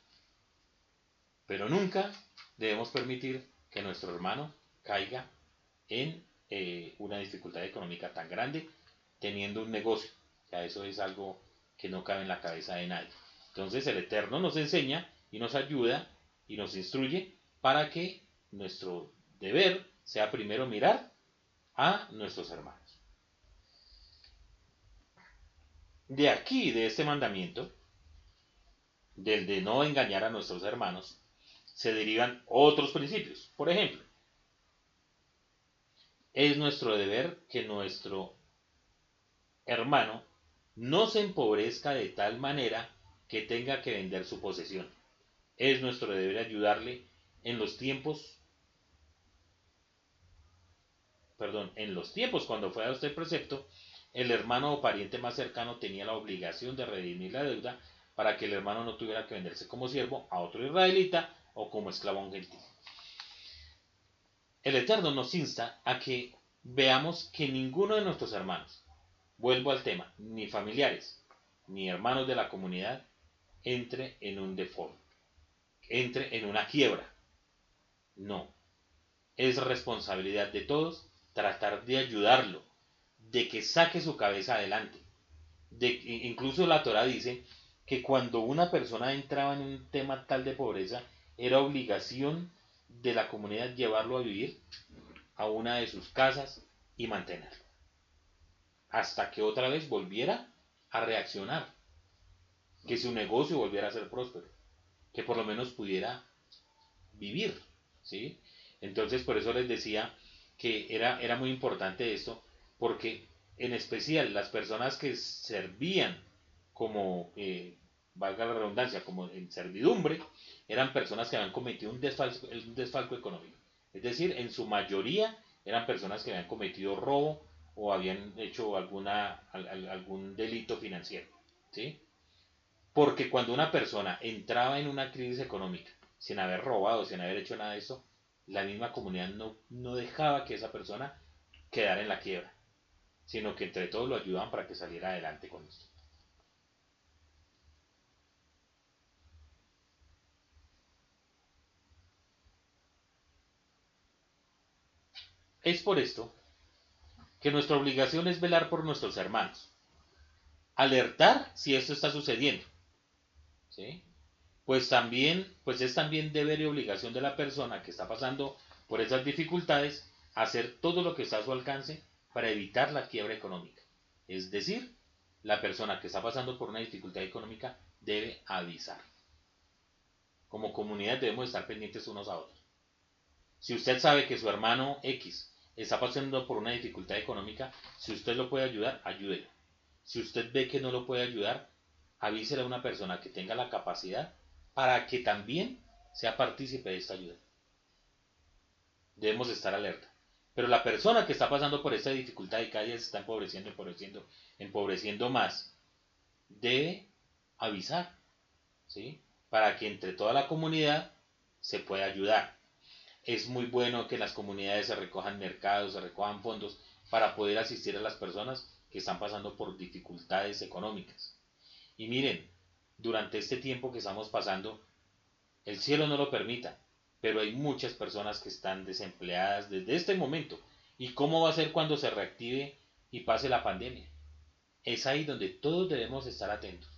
Pero nunca debemos permitir que nuestro hermano caiga en eh, una dificultad económica tan grande teniendo un negocio. Ya eso es algo que no cabe en la cabeza de nadie. Entonces el Eterno nos enseña y nos ayuda y nos instruye para que nuestro deber sea primero mirar a nuestros hermanos. De aquí, de este mandamiento, del de no engañar a nuestros hermanos, se derivan otros principios. Por ejemplo, es nuestro deber que nuestro hermano no se empobrezca de tal manera que tenga que vender su posesión. Es nuestro deber ayudarle en los tiempos perdón, en los tiempos cuando fue a este precepto, el hermano o pariente más cercano tenía la obligación de redimir la deuda para que el hermano no tuviera que venderse como siervo a otro israelita o como esclavo a un gentil. El Eterno nos insta a que veamos que ninguno de nuestros hermanos, vuelvo al tema, ni familiares, ni hermanos de la comunidad, entre en un default, entre en una quiebra. No. Es responsabilidad de todos tratar de ayudarlo, de que saque su cabeza adelante. De, incluso la Torah dice que cuando una persona entraba en un tema tal de pobreza, era obligación de la comunidad llevarlo a vivir a una de sus casas y mantenerlo. Hasta que otra vez volviera a reaccionar, que su negocio volviera a ser próspero, que por lo menos pudiera vivir, ¿sí? Entonces, por eso les decía que era, era muy importante esto, porque en especial las personas que servían como, eh, valga la redundancia, como en servidumbre, eran personas que habían cometido un desfalco, un desfalco económico. Es decir, en su mayoría eran personas que habían cometido robo o habían hecho alguna, algún delito financiero. ¿sí? Porque cuando una persona entraba en una crisis económica sin haber robado, sin haber hecho nada de eso, la misma comunidad no, no dejaba que esa persona quedara en la quiebra, sino que entre todos lo ayudaban para que saliera adelante con esto. Es por esto que nuestra obligación es velar por nuestros hermanos, alertar si esto está sucediendo, ¿sí? pues también, pues es también deber y obligación de la persona que está pasando por esas dificultades hacer todo lo que está a su alcance para evitar la quiebra económica. Es decir, la persona que está pasando por una dificultad económica debe avisar. Como comunidad debemos estar pendientes unos a otros. Si usted sabe que su hermano X está pasando por una dificultad económica, si usted lo puede ayudar, ayúdelo. Si usted ve que no lo puede ayudar, avísele a una persona que tenga la capacidad para que también sea partícipe de esta ayuda. Debemos estar alerta. Pero la persona que está pasando por esta dificultad y cada día se está empobreciendo, empobreciendo, empobreciendo más, debe avisar, ¿sí? Para que entre toda la comunidad se pueda ayudar. Es muy bueno que las comunidades se recojan mercados, se recojan fondos para poder asistir a las personas que están pasando por dificultades económicas. Y miren, durante este tiempo que estamos pasando, el cielo no lo permita, pero hay muchas personas que están desempleadas desde este momento. ¿Y cómo va a ser cuando se reactive y pase la pandemia? Es ahí donde todos debemos estar atentos,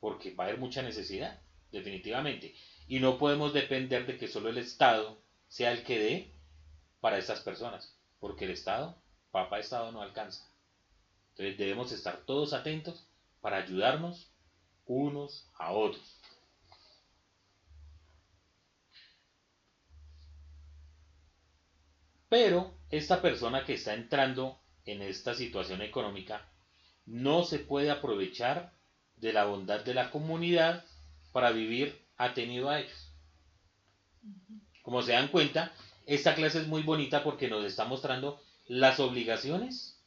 porque va a haber mucha necesidad, definitivamente. Y no podemos depender de que solo el Estado sea el que dé para estas personas, porque el Estado, papá Estado no alcanza. Entonces debemos estar todos atentos para ayudarnos unos a otros. Pero esta persona que está entrando en esta situación económica no se puede aprovechar de la bondad de la comunidad para vivir atenido a ellos. Como se dan cuenta, esta clase es muy bonita porque nos está mostrando las obligaciones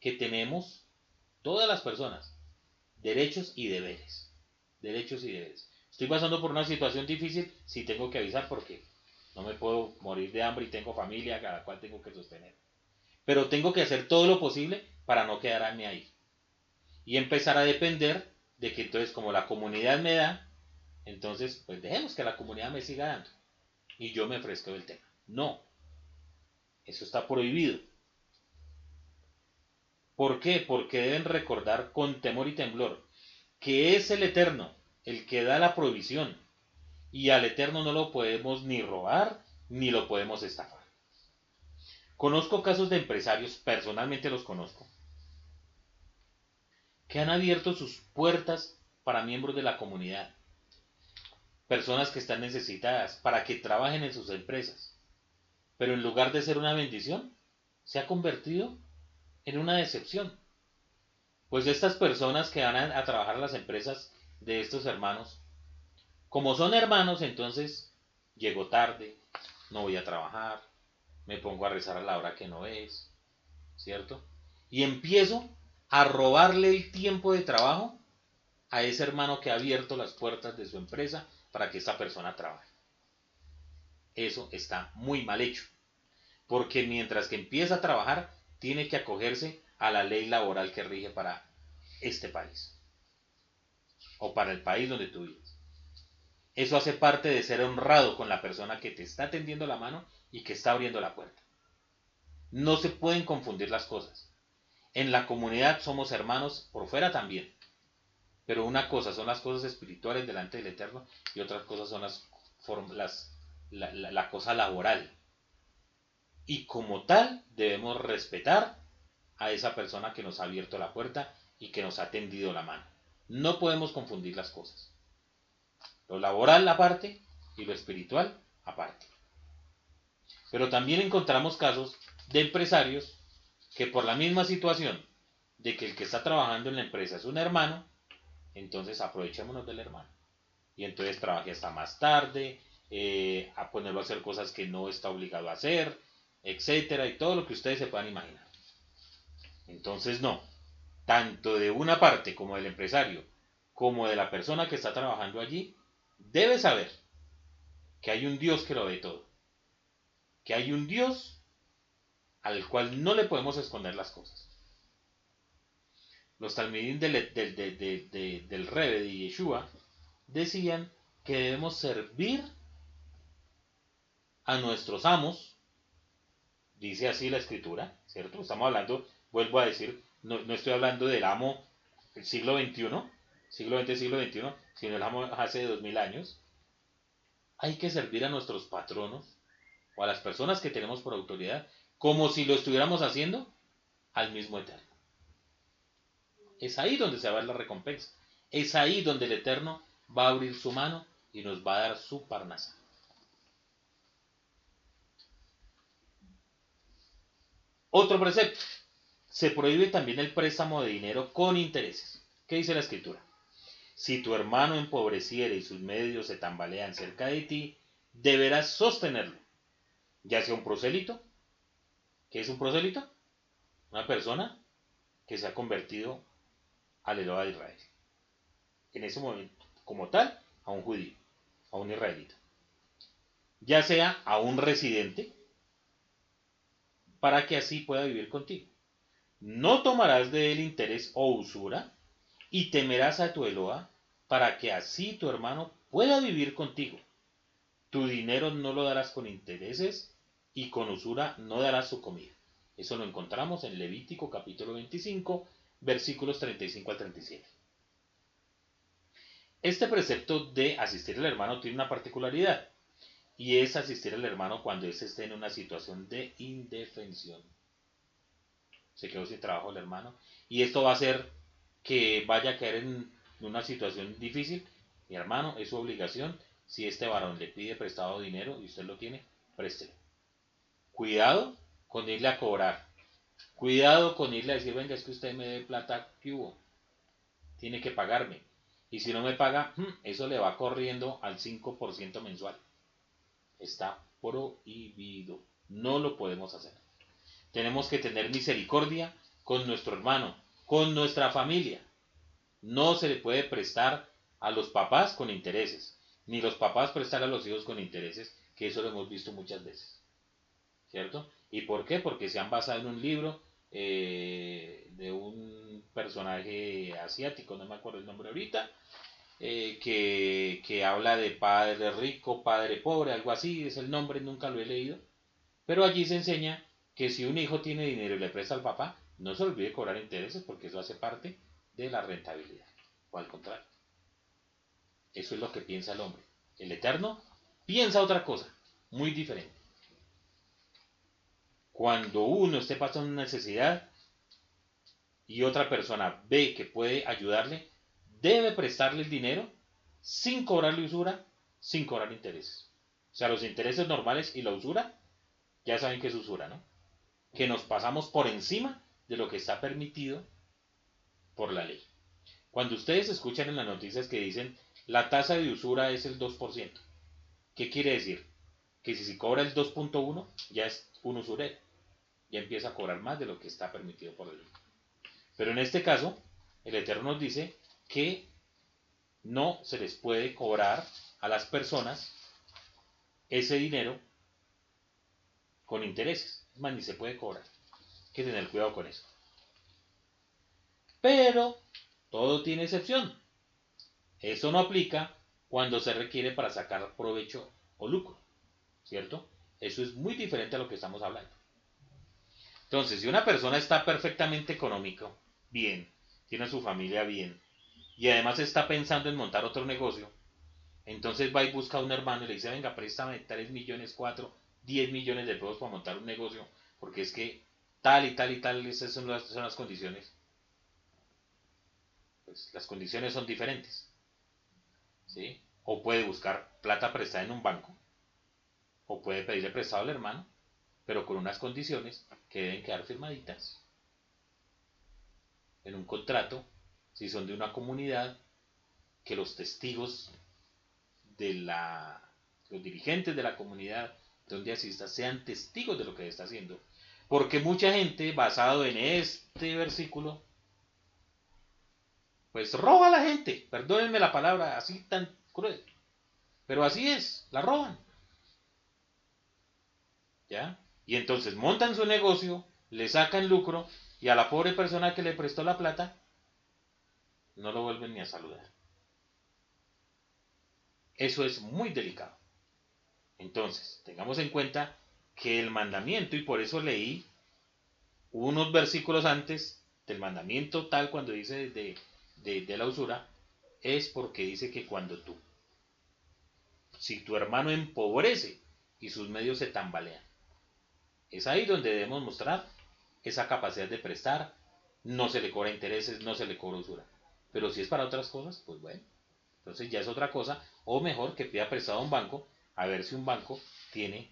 que tenemos todas las personas, derechos y deberes. Derechos y deberes. Estoy pasando por una situación difícil, si tengo que avisar porque no me puedo morir de hambre y tengo familia, cada cual tengo que sostener. Pero tengo que hacer todo lo posible para no quedarme ahí. Y empezar a depender de que entonces como la comunidad me da, entonces pues dejemos que la comunidad me siga dando. Y yo me ofrezco del tema. No. Eso está prohibido. ¿Por qué? Porque deben recordar con temor y temblor que es el Eterno el que da la provisión. Y al Eterno no lo podemos ni robar ni lo podemos estafar. Conozco casos de empresarios, personalmente los conozco, que han abierto sus puertas para miembros de la comunidad, personas que están necesitadas para que trabajen en sus empresas, pero en lugar de ser una bendición, se ha convertido en una decepción. Pues estas personas que van a, trabajar en las empresas de estos hermanos, como son hermanos, entonces llego tarde, no voy a trabajar, me pongo a rezar a la hora que no es, ¿cierto? Y empiezo a robarle el tiempo de trabajo a ese hermano que ha abierto las puertas de su empresa para que esta persona trabaje. Eso está muy mal hecho, porque mientras que empieza a trabajar, tiene que acogerse a la ley laboral que rige para este país o para el país donde tú vives. Eso hace parte de ser honrado con la persona que te está tendiendo la mano y que está abriendo la puerta. No se pueden confundir las cosas. En la comunidad somos hermanos, por fuera también. Pero una cosa son las cosas espirituales delante del Eterno y otras cosas son las, las la cosa laboral. Y como tal debemos respetar a esa persona que nos ha abierto la puerta y que nos ha tendido la mano. No podemos confundir las cosas. Lo laboral aparte y lo espiritual aparte. Pero también encontramos casos de empresarios que por la misma situación de que el que está trabajando en la empresa es un hermano, entonces aprovechémonos del hermano. Y entonces trabaje hasta más tarde, eh, a ponerlo a hacer cosas que no está obligado a hacer, etcétera, y todo lo que ustedes se puedan imaginar. Entonces, no, tanto de una parte como del empresario, como de la persona que está trabajando allí, debe saber que hay un Dios que lo ve todo. Que hay un Dios al cual no le podemos esconder las cosas. Los del, del, del Rebe de Yeshua decían que debemos servir a nuestros amos Dice así la escritura, ¿cierto? Estamos hablando, vuelvo a decir, no, estoy hablando del amo del siglo XXI, siglo XX, siglo XXI, sino el amo hace dos mil años. Hay que servir a nuestros patronos o a las personas que tenemos por autoridad como si lo estuviéramos haciendo al mismo Eterno. Es ahí donde se va a ver la recompensa. Es ahí donde el Eterno va a abrir su mano y nos va a dar su parnasa. Otro precepto. Se prohíbe también el préstamo de dinero con intereses. ¿Qué dice la escritura? Si tu hermano empobreciere y sus medios se tambalean cerca de ti, deberás sostenerlo. Ya sea un prosélito. ¿Qué es un prosélito? Una persona que se ha convertido al Eloa de Israel. en ese momento, como tal, a un judío, a un israelita. Ya sea a un residente, para que así pueda vivir contigo. No tomarás de él interés o usura, y temerás a tu Eloa, para que así tu hermano pueda vivir contigo. Tu dinero no lo darás con intereses, y con usura no darás su comida. Eso lo encontramos en Levítico capítulo 25, versículos 35 al 37. Este precepto de asistir al hermano tiene una particularidad y es asistir al hermano cuando éste esté en una situación de indefensión. Se quedó sin trabajo el hermano y esto va a hacer que vaya a caer en una situación difícil. Mi hermano, es su obligación. Si este varón le pide prestado dinero y usted lo tiene, préstelo. Cuidado con irle a cobrar. Cuidado con irle a decir, venga, es que usted me dé plata, ¿qué hubo? Tiene que pagarme. Y si no me paga, hmm, eso le va corriendo al 5% mensual. Está prohibido. No lo podemos hacer. Tenemos que tener misericordia con nuestro hermano, con nuestra familia. No se le puede prestar a los papás con intereses, ni los papás prestar a los hijos con intereses, que eso lo hemos visto muchas veces. ¿Cierto? ¿Y por qué? Porque se han basado en un libro eh, de un personaje asiático, no me acuerdo el nombre ahorita, eh, que, que, habla de padre rico, padre pobre, algo así, es el nombre, nunca lo he leído. Pero allí se enseña que si un hijo tiene dinero y le presta al papá, no se olvide cobrar intereses porque eso hace parte de la rentabilidad. O al contrario. Eso es lo que piensa el hombre. El Eterno piensa otra cosa, muy diferente cuando uno esté pasando una necesidad y otra persona ve que puede ayudarle, debe prestarle el dinero sin cobrarle usura, sin cobrar intereses. O sea, los intereses normales y la usura, ya saben que es usura, ¿no? Que nos pasamos por encima de lo que está permitido por la ley. Cuando ustedes escuchan en las noticias que dicen la tasa de usura es el 2%, ¿qué quiere decir? Que si se cobra el 2.1 ya es un usurero ya empieza a cobrar más de lo que está permitido por la ley. Pero en este caso, el Eterno nos dice que no se les puede cobrar a las personas ese dinero con intereses. Es más, ni se puede cobrar. Hay que tener cuidado con eso. Pero todo tiene excepción. Eso no aplica cuando se requiere para sacar provecho o lucro. ¿Cierto? Eso es muy diferente a lo que estamos hablando. Entonces, si una persona está perfectamente económico, bien, tiene su familia bien, y además está pensando en montar otro negocio, entonces va y busca a un hermano y le dice, venga, préstame 3 millones, 4, 10 millones de pesos para montar un negocio, porque es que tal y tal y tal, esas son las, condiciones. Pues las condiciones son diferentes. ¿sí? O puede buscar plata prestada en un banco, o puede pedirle prestado al hermano, pero con unas condiciones que deben quedar firmaditas en un contrato, si son de una comunidad, que los testigos de la, los dirigentes de la comunidad donde asista sean testigos de lo que está haciendo. Porque mucha gente, basado en este versículo, pues roba a la gente, perdónenme la palabra así tan cruel, pero así es, la roban. ¿Ya? Y entonces montan su negocio, le sacan lucro y a la pobre persona que le prestó la plata no lo vuelven ni a saludar. Eso es muy delicado. Entonces, tengamos en cuenta que el mandamiento, y por eso leí unos versículos antes del mandamiento tal cuando dice de, de la usura, es porque dice que cuando tú, si tu hermano empobrece y sus medios se tambalean, es ahí donde debemos mostrar esa capacidad de prestar. No se le cobra intereses, no se le cobra usura. Pero si es para otras cosas, pues bueno. Entonces ya es otra cosa. O mejor que pida prestado a un banco a ver si un banco tiene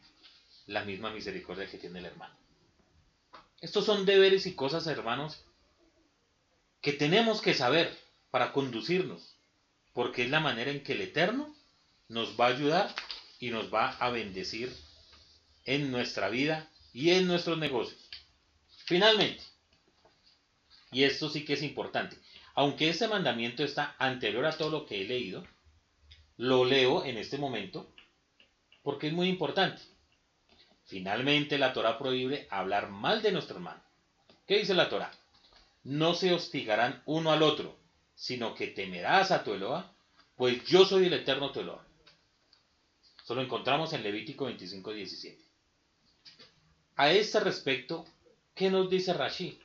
la misma misericordia que tiene el hermano. Estos son deberes y cosas, hermanos, que tenemos que saber para conducirnos. Porque es la manera en que el Eterno nos va a ayudar y nos va a bendecir en nuestra vida y en nuestros negocios. Finalmente, y esto sí que es importante, aunque este mandamiento está anterior a todo lo que he leído, lo leo en este momento porque es muy importante. Finalmente, la Torah prohíbe hablar mal de nuestro hermano. ¿Qué dice la Torah? No se hostigarán uno al otro, sino que temerás a tu Eloa, pues yo soy el eterno tu Eloa. Eso lo encontramos en Levítico 25, 17. A este respecto, ¿qué nos dice Rashi?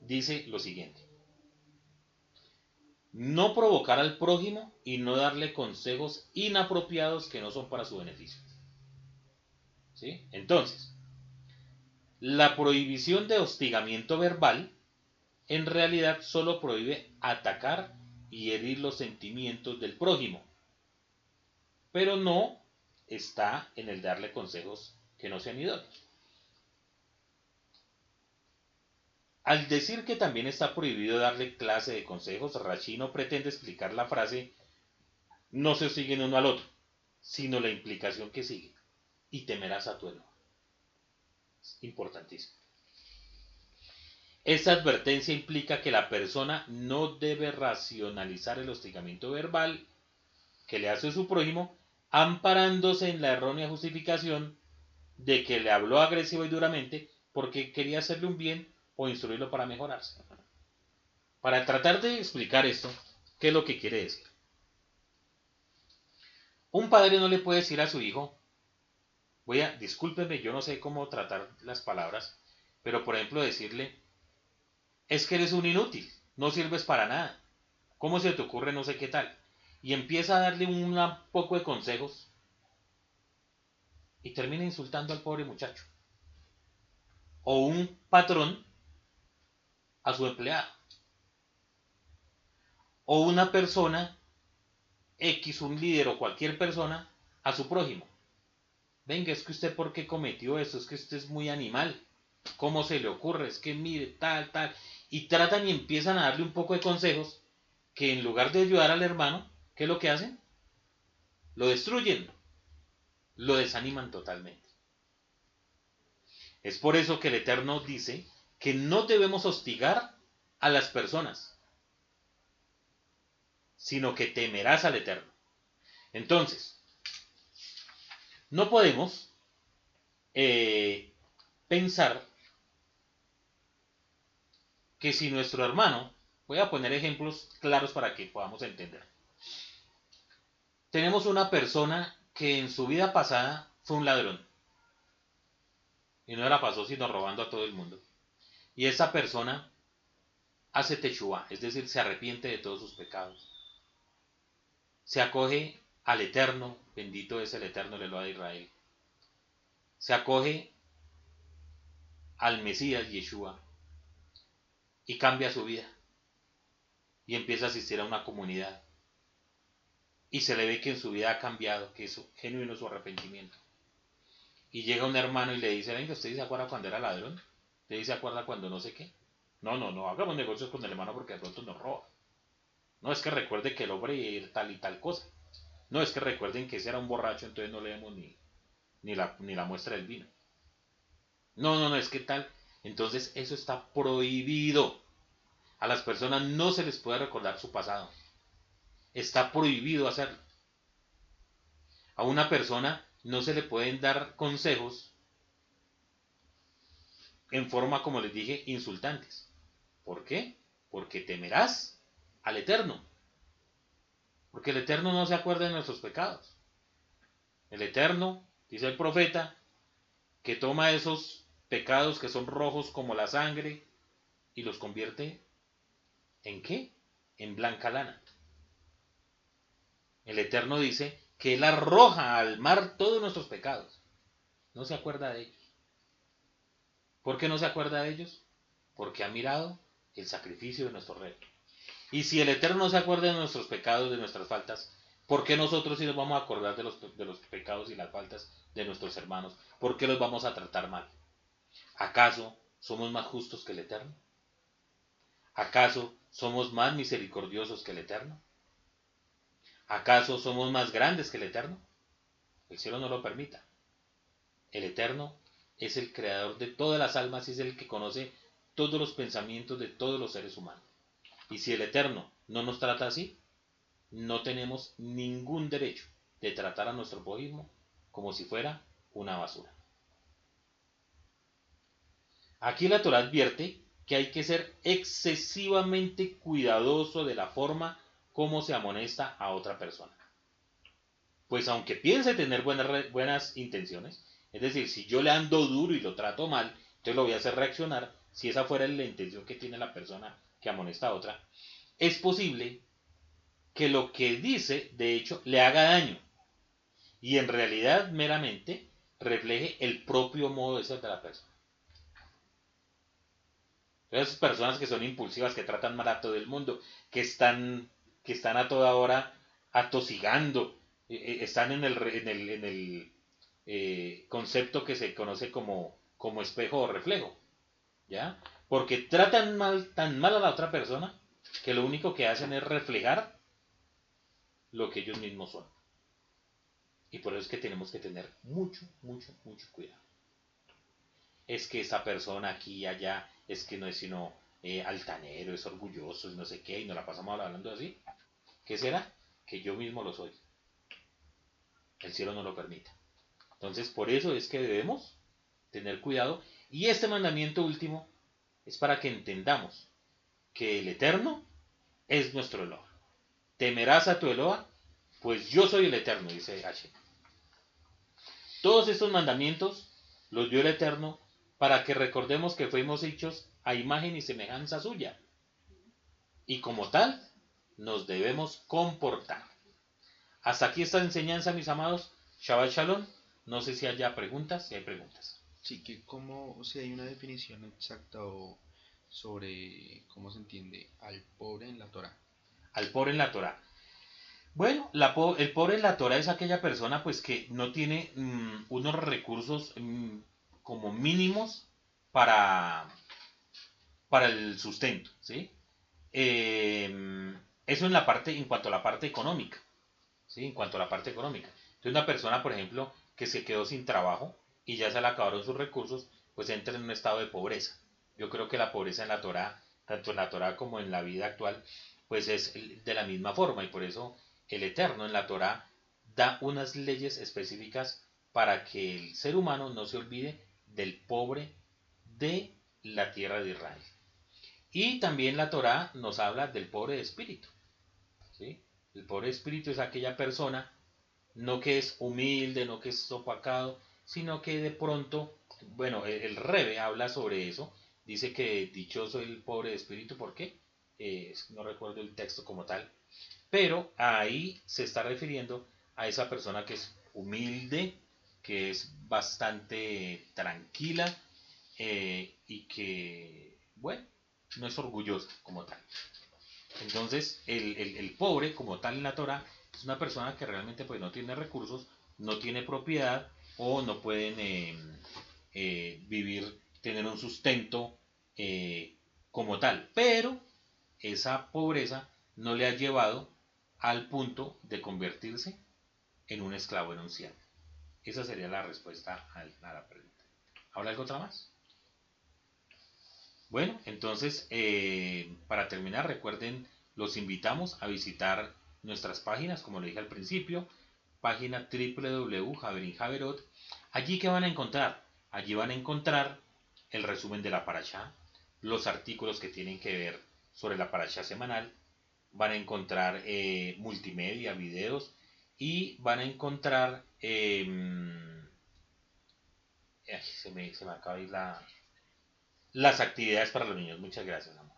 Dice lo siguiente. No provocar al prójimo y no darle consejos inapropiados que no son para su beneficio. ¿Sí? Entonces, la prohibición de hostigamiento verbal en realidad solo prohíbe atacar y herir los sentimientos del prójimo pero no está en el darle consejos que no sean idóneos. Al decir que también está prohibido darle clase de consejos, Rashi no pretende explicar la frase no se siguen uno al otro, sino la implicación que sigue. Y temerás a tu enojo. Importantísimo. Esta advertencia implica que la persona no debe racionalizar el hostigamiento verbal que le hace su prójimo amparándose en la errónea justificación de que le habló agresivo y duramente porque quería hacerle un bien o instruirlo para mejorarse. Para tratar de explicar esto, ¿qué es lo que quiere decir? Un padre no le puede decir a su hijo, voy a, discúlpeme, yo no sé cómo tratar las palabras, pero por ejemplo decirle, es que eres un inútil, no sirves para nada, ¿cómo se te ocurre no sé qué tal? y empieza a darle un poco de consejos y termina insultando al pobre muchacho. O un patrón a su empleado. O una persona X, un líder o cualquier persona a su prójimo. Venga, es que usted por qué cometió eso, es que usted es muy animal. ¿Cómo se le ocurre? Es que mire, tal, tal. Y tratan y empiezan a darle un poco de consejos que en lugar de ayudar al hermano, ¿qué es lo que hacen? Lo destruyen, lo desaniman totalmente. Es por eso que el Eterno dice que no debemos hostigar a las personas, sino que temerás al Eterno. Entonces, no podemos eh, pensar que si nuestro hermano, voy a poner ejemplos claros para que podamos entender tenemos una persona que en su vida pasada fue un ladrón. Y no la pasó sino robando a todo el mundo. Y esa persona hace techua, es decir, se arrepiente de todos sus pecados. Se acoge al Eterno, bendito es el Eterno, el de Israel. Se acoge al Mesías Yeshua y cambia su vida. Y empieza a asistir a una comunidad y se le ve que en su vida ha cambiado, que es genuino su arrepentimiento. Y llega un hermano y le dice, venga, ¿usted se acuerda cuando era ladrón? ¿Usted se acuerda cuando no sé qué? No, no, no, hagamos negocios con el hermano porque de pronto nos roba. No es que recuerde que el hombre era tal y tal cosa. No es que recuerden que ese era un borracho, entonces no le demos ni, ni, la, ni la muestra del vino. No, no, no, es que tal. Entonces eso está prohibido. A las personas no se les puede recordar su pasado. Está prohibido hacerlo. A una persona no se le pueden dar consejos en forma, como les dije, insultantes. ¿Por qué? Porque temerás al Eterno. Porque el Eterno no se acuerda de nuestros pecados. El Eterno, dice el profeta, que toma esos pecados que son rojos como la sangre y los convierte en qué? En blanca lana. El Eterno dice que Él arroja al mar todos nuestros pecados. No se acuerda de ellos. ¿Por qué no se acuerda de ellos? Porque ha mirado el sacrificio de nuestro rey. Y si el Eterno no se acuerda de nuestros pecados, de nuestras faltas, ¿por qué nosotros sí nos vamos a acordar de los pecados y las faltas de nuestros hermanos? ¿Por qué los vamos a tratar mal? ¿Acaso somos más justos que el Eterno? ¿Acaso somos más misericordiosos que el Eterno? ¿Acaso somos más grandes que el Eterno? El cielo no lo permita. El Eterno es el creador de todas las almas y es el que conoce todos los pensamientos de todos los seres humanos. Y si el Eterno no nos trata así, no tenemos ningún derecho de tratar a nuestro prójimo como si fuera una basura. Aquí la Torah advierte que hay que ser excesivamente cuidadoso de la forma como se amonesta a otra persona. Pues aunque piense tener buenas, buenas intenciones, es decir, si yo le ando duro y lo trato mal, entonces lo voy a hacer reaccionar, si esa fuera la intención que tiene la persona que amonesta a otra, es posible que lo que dice, de hecho, le haga daño. Y en realidad meramente refleje el propio modo de ser de la persona. Esas personas que son impulsivas, que tratan mal a todo el mundo, que están, que están a toda hora atosigando, eh, están en el, en el, en el eh, concepto que se conoce como, como espejo o reflejo. ¿Ya? Porque tratan mal, tan mal a la otra persona que lo único que hacen es reflejar lo que ellos mismos son. Y por eso es que tenemos que tener mucho, mucho, mucho cuidado. Es que esa persona aquí y allá es que no es sino eh, altanero, es orgulloso, es no sé qué, y nos la pasamos hablando así. ¿Qué será? Que yo mismo lo soy. El cielo no lo permite. Entonces, por eso es que debemos tener cuidado. Y este mandamiento último es para que entendamos que el Eterno es nuestro Eloa. Temerás a tu Eloa, pues yo soy el Eterno, dice H. Todos estos mandamientos los dio el Eterno para que recordemos que fuimos hechos a imagen y semejanza suya. Y como tal, nos debemos comportar. Hasta aquí esta enseñanza, mis amados. Shabbat Shalom. No sé si haya preguntas, si hay preguntas. Sí, que como, si hay una definición exacta o sobre cómo se entiende al pobre en la Torah. Al pobre en la Torah. Bueno, el pobre en la Torah es aquella persona pues que no tiene mm, unos recursos mm, como mínimos para, para el sustento, ¿sí? Em, eso en la parte, en cuanto a la parte económica, ¿sí? En cuanto a la parte económica. Entonces una persona, por ejemplo, que se quedó sin trabajo y ya se le acabaron sus recursos, pues entra en un estado de pobreza. Yo creo que la pobreza en la Torah, tanto en la Torah como en la vida actual, pues es de la misma forma y por eso el Eterno en la Torah da unas leyes específicas para que el ser humano no se olvide del pobre de la tierra de Israel. Y también la Torá nos habla del pobre espíritu. ¿sí? El pobre espíritu es aquella persona, no que es humilde, no que es opacado, sino que de pronto, bueno, el, Rebe habla sobre eso, dice que dichoso el pobre espíritu, ¿por qué? Eh, no recuerdo el texto como tal, pero ahí se está refiriendo a esa persona que es humilde, que es bastante tranquila eh, y que, bueno, no es orgullosa como tal. Entonces, el, pobre como tal en la Torah es una persona que realmente pues, no tiene recursos, no tiene propiedad o no pueden eh, eh, vivir, tener un sustento como tal. Pero esa pobreza no le ha llevado al punto de convertirse en un esclavo enunciado. Esa sería la respuesta a la pregunta. ¿Habrá algo otra más? Bueno, entonces, eh, para terminar, recuerden, los invitamos a visitar nuestras páginas, como le dije al principio, página www.javerinjaverot. Allí que van a encontrar, allí van a encontrar el resumen de la paracha, los artículos que tienen que ver sobre la paracha semanal, van a encontrar eh, multimedia, videos, y van a encontrar em, se, me, se me acaba de ir la, las actividades para los niños. Muchas gracias, amor.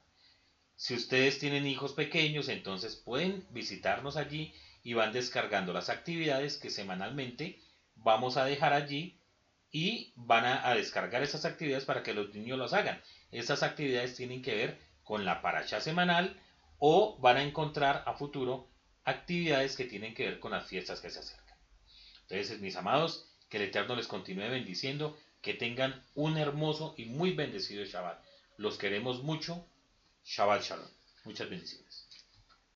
Si ustedes tienen hijos pequeños, entonces pueden visitarnos allí y van descargando las actividades que semanalmente vamos a dejar allí y van a, descargar esas actividades para que los niños las hagan. Estas actividades tienen que ver con la paracha semanal o van a encontrar a futuro actividades que tienen que ver con las fiestas que se acercan. Entonces, mis amados, que el Eterno les continúe bendiciendo, que tengan un hermoso y muy bendecido Shabbat. Los queremos mucho. Shabbat Shalom. Muchas bendiciones.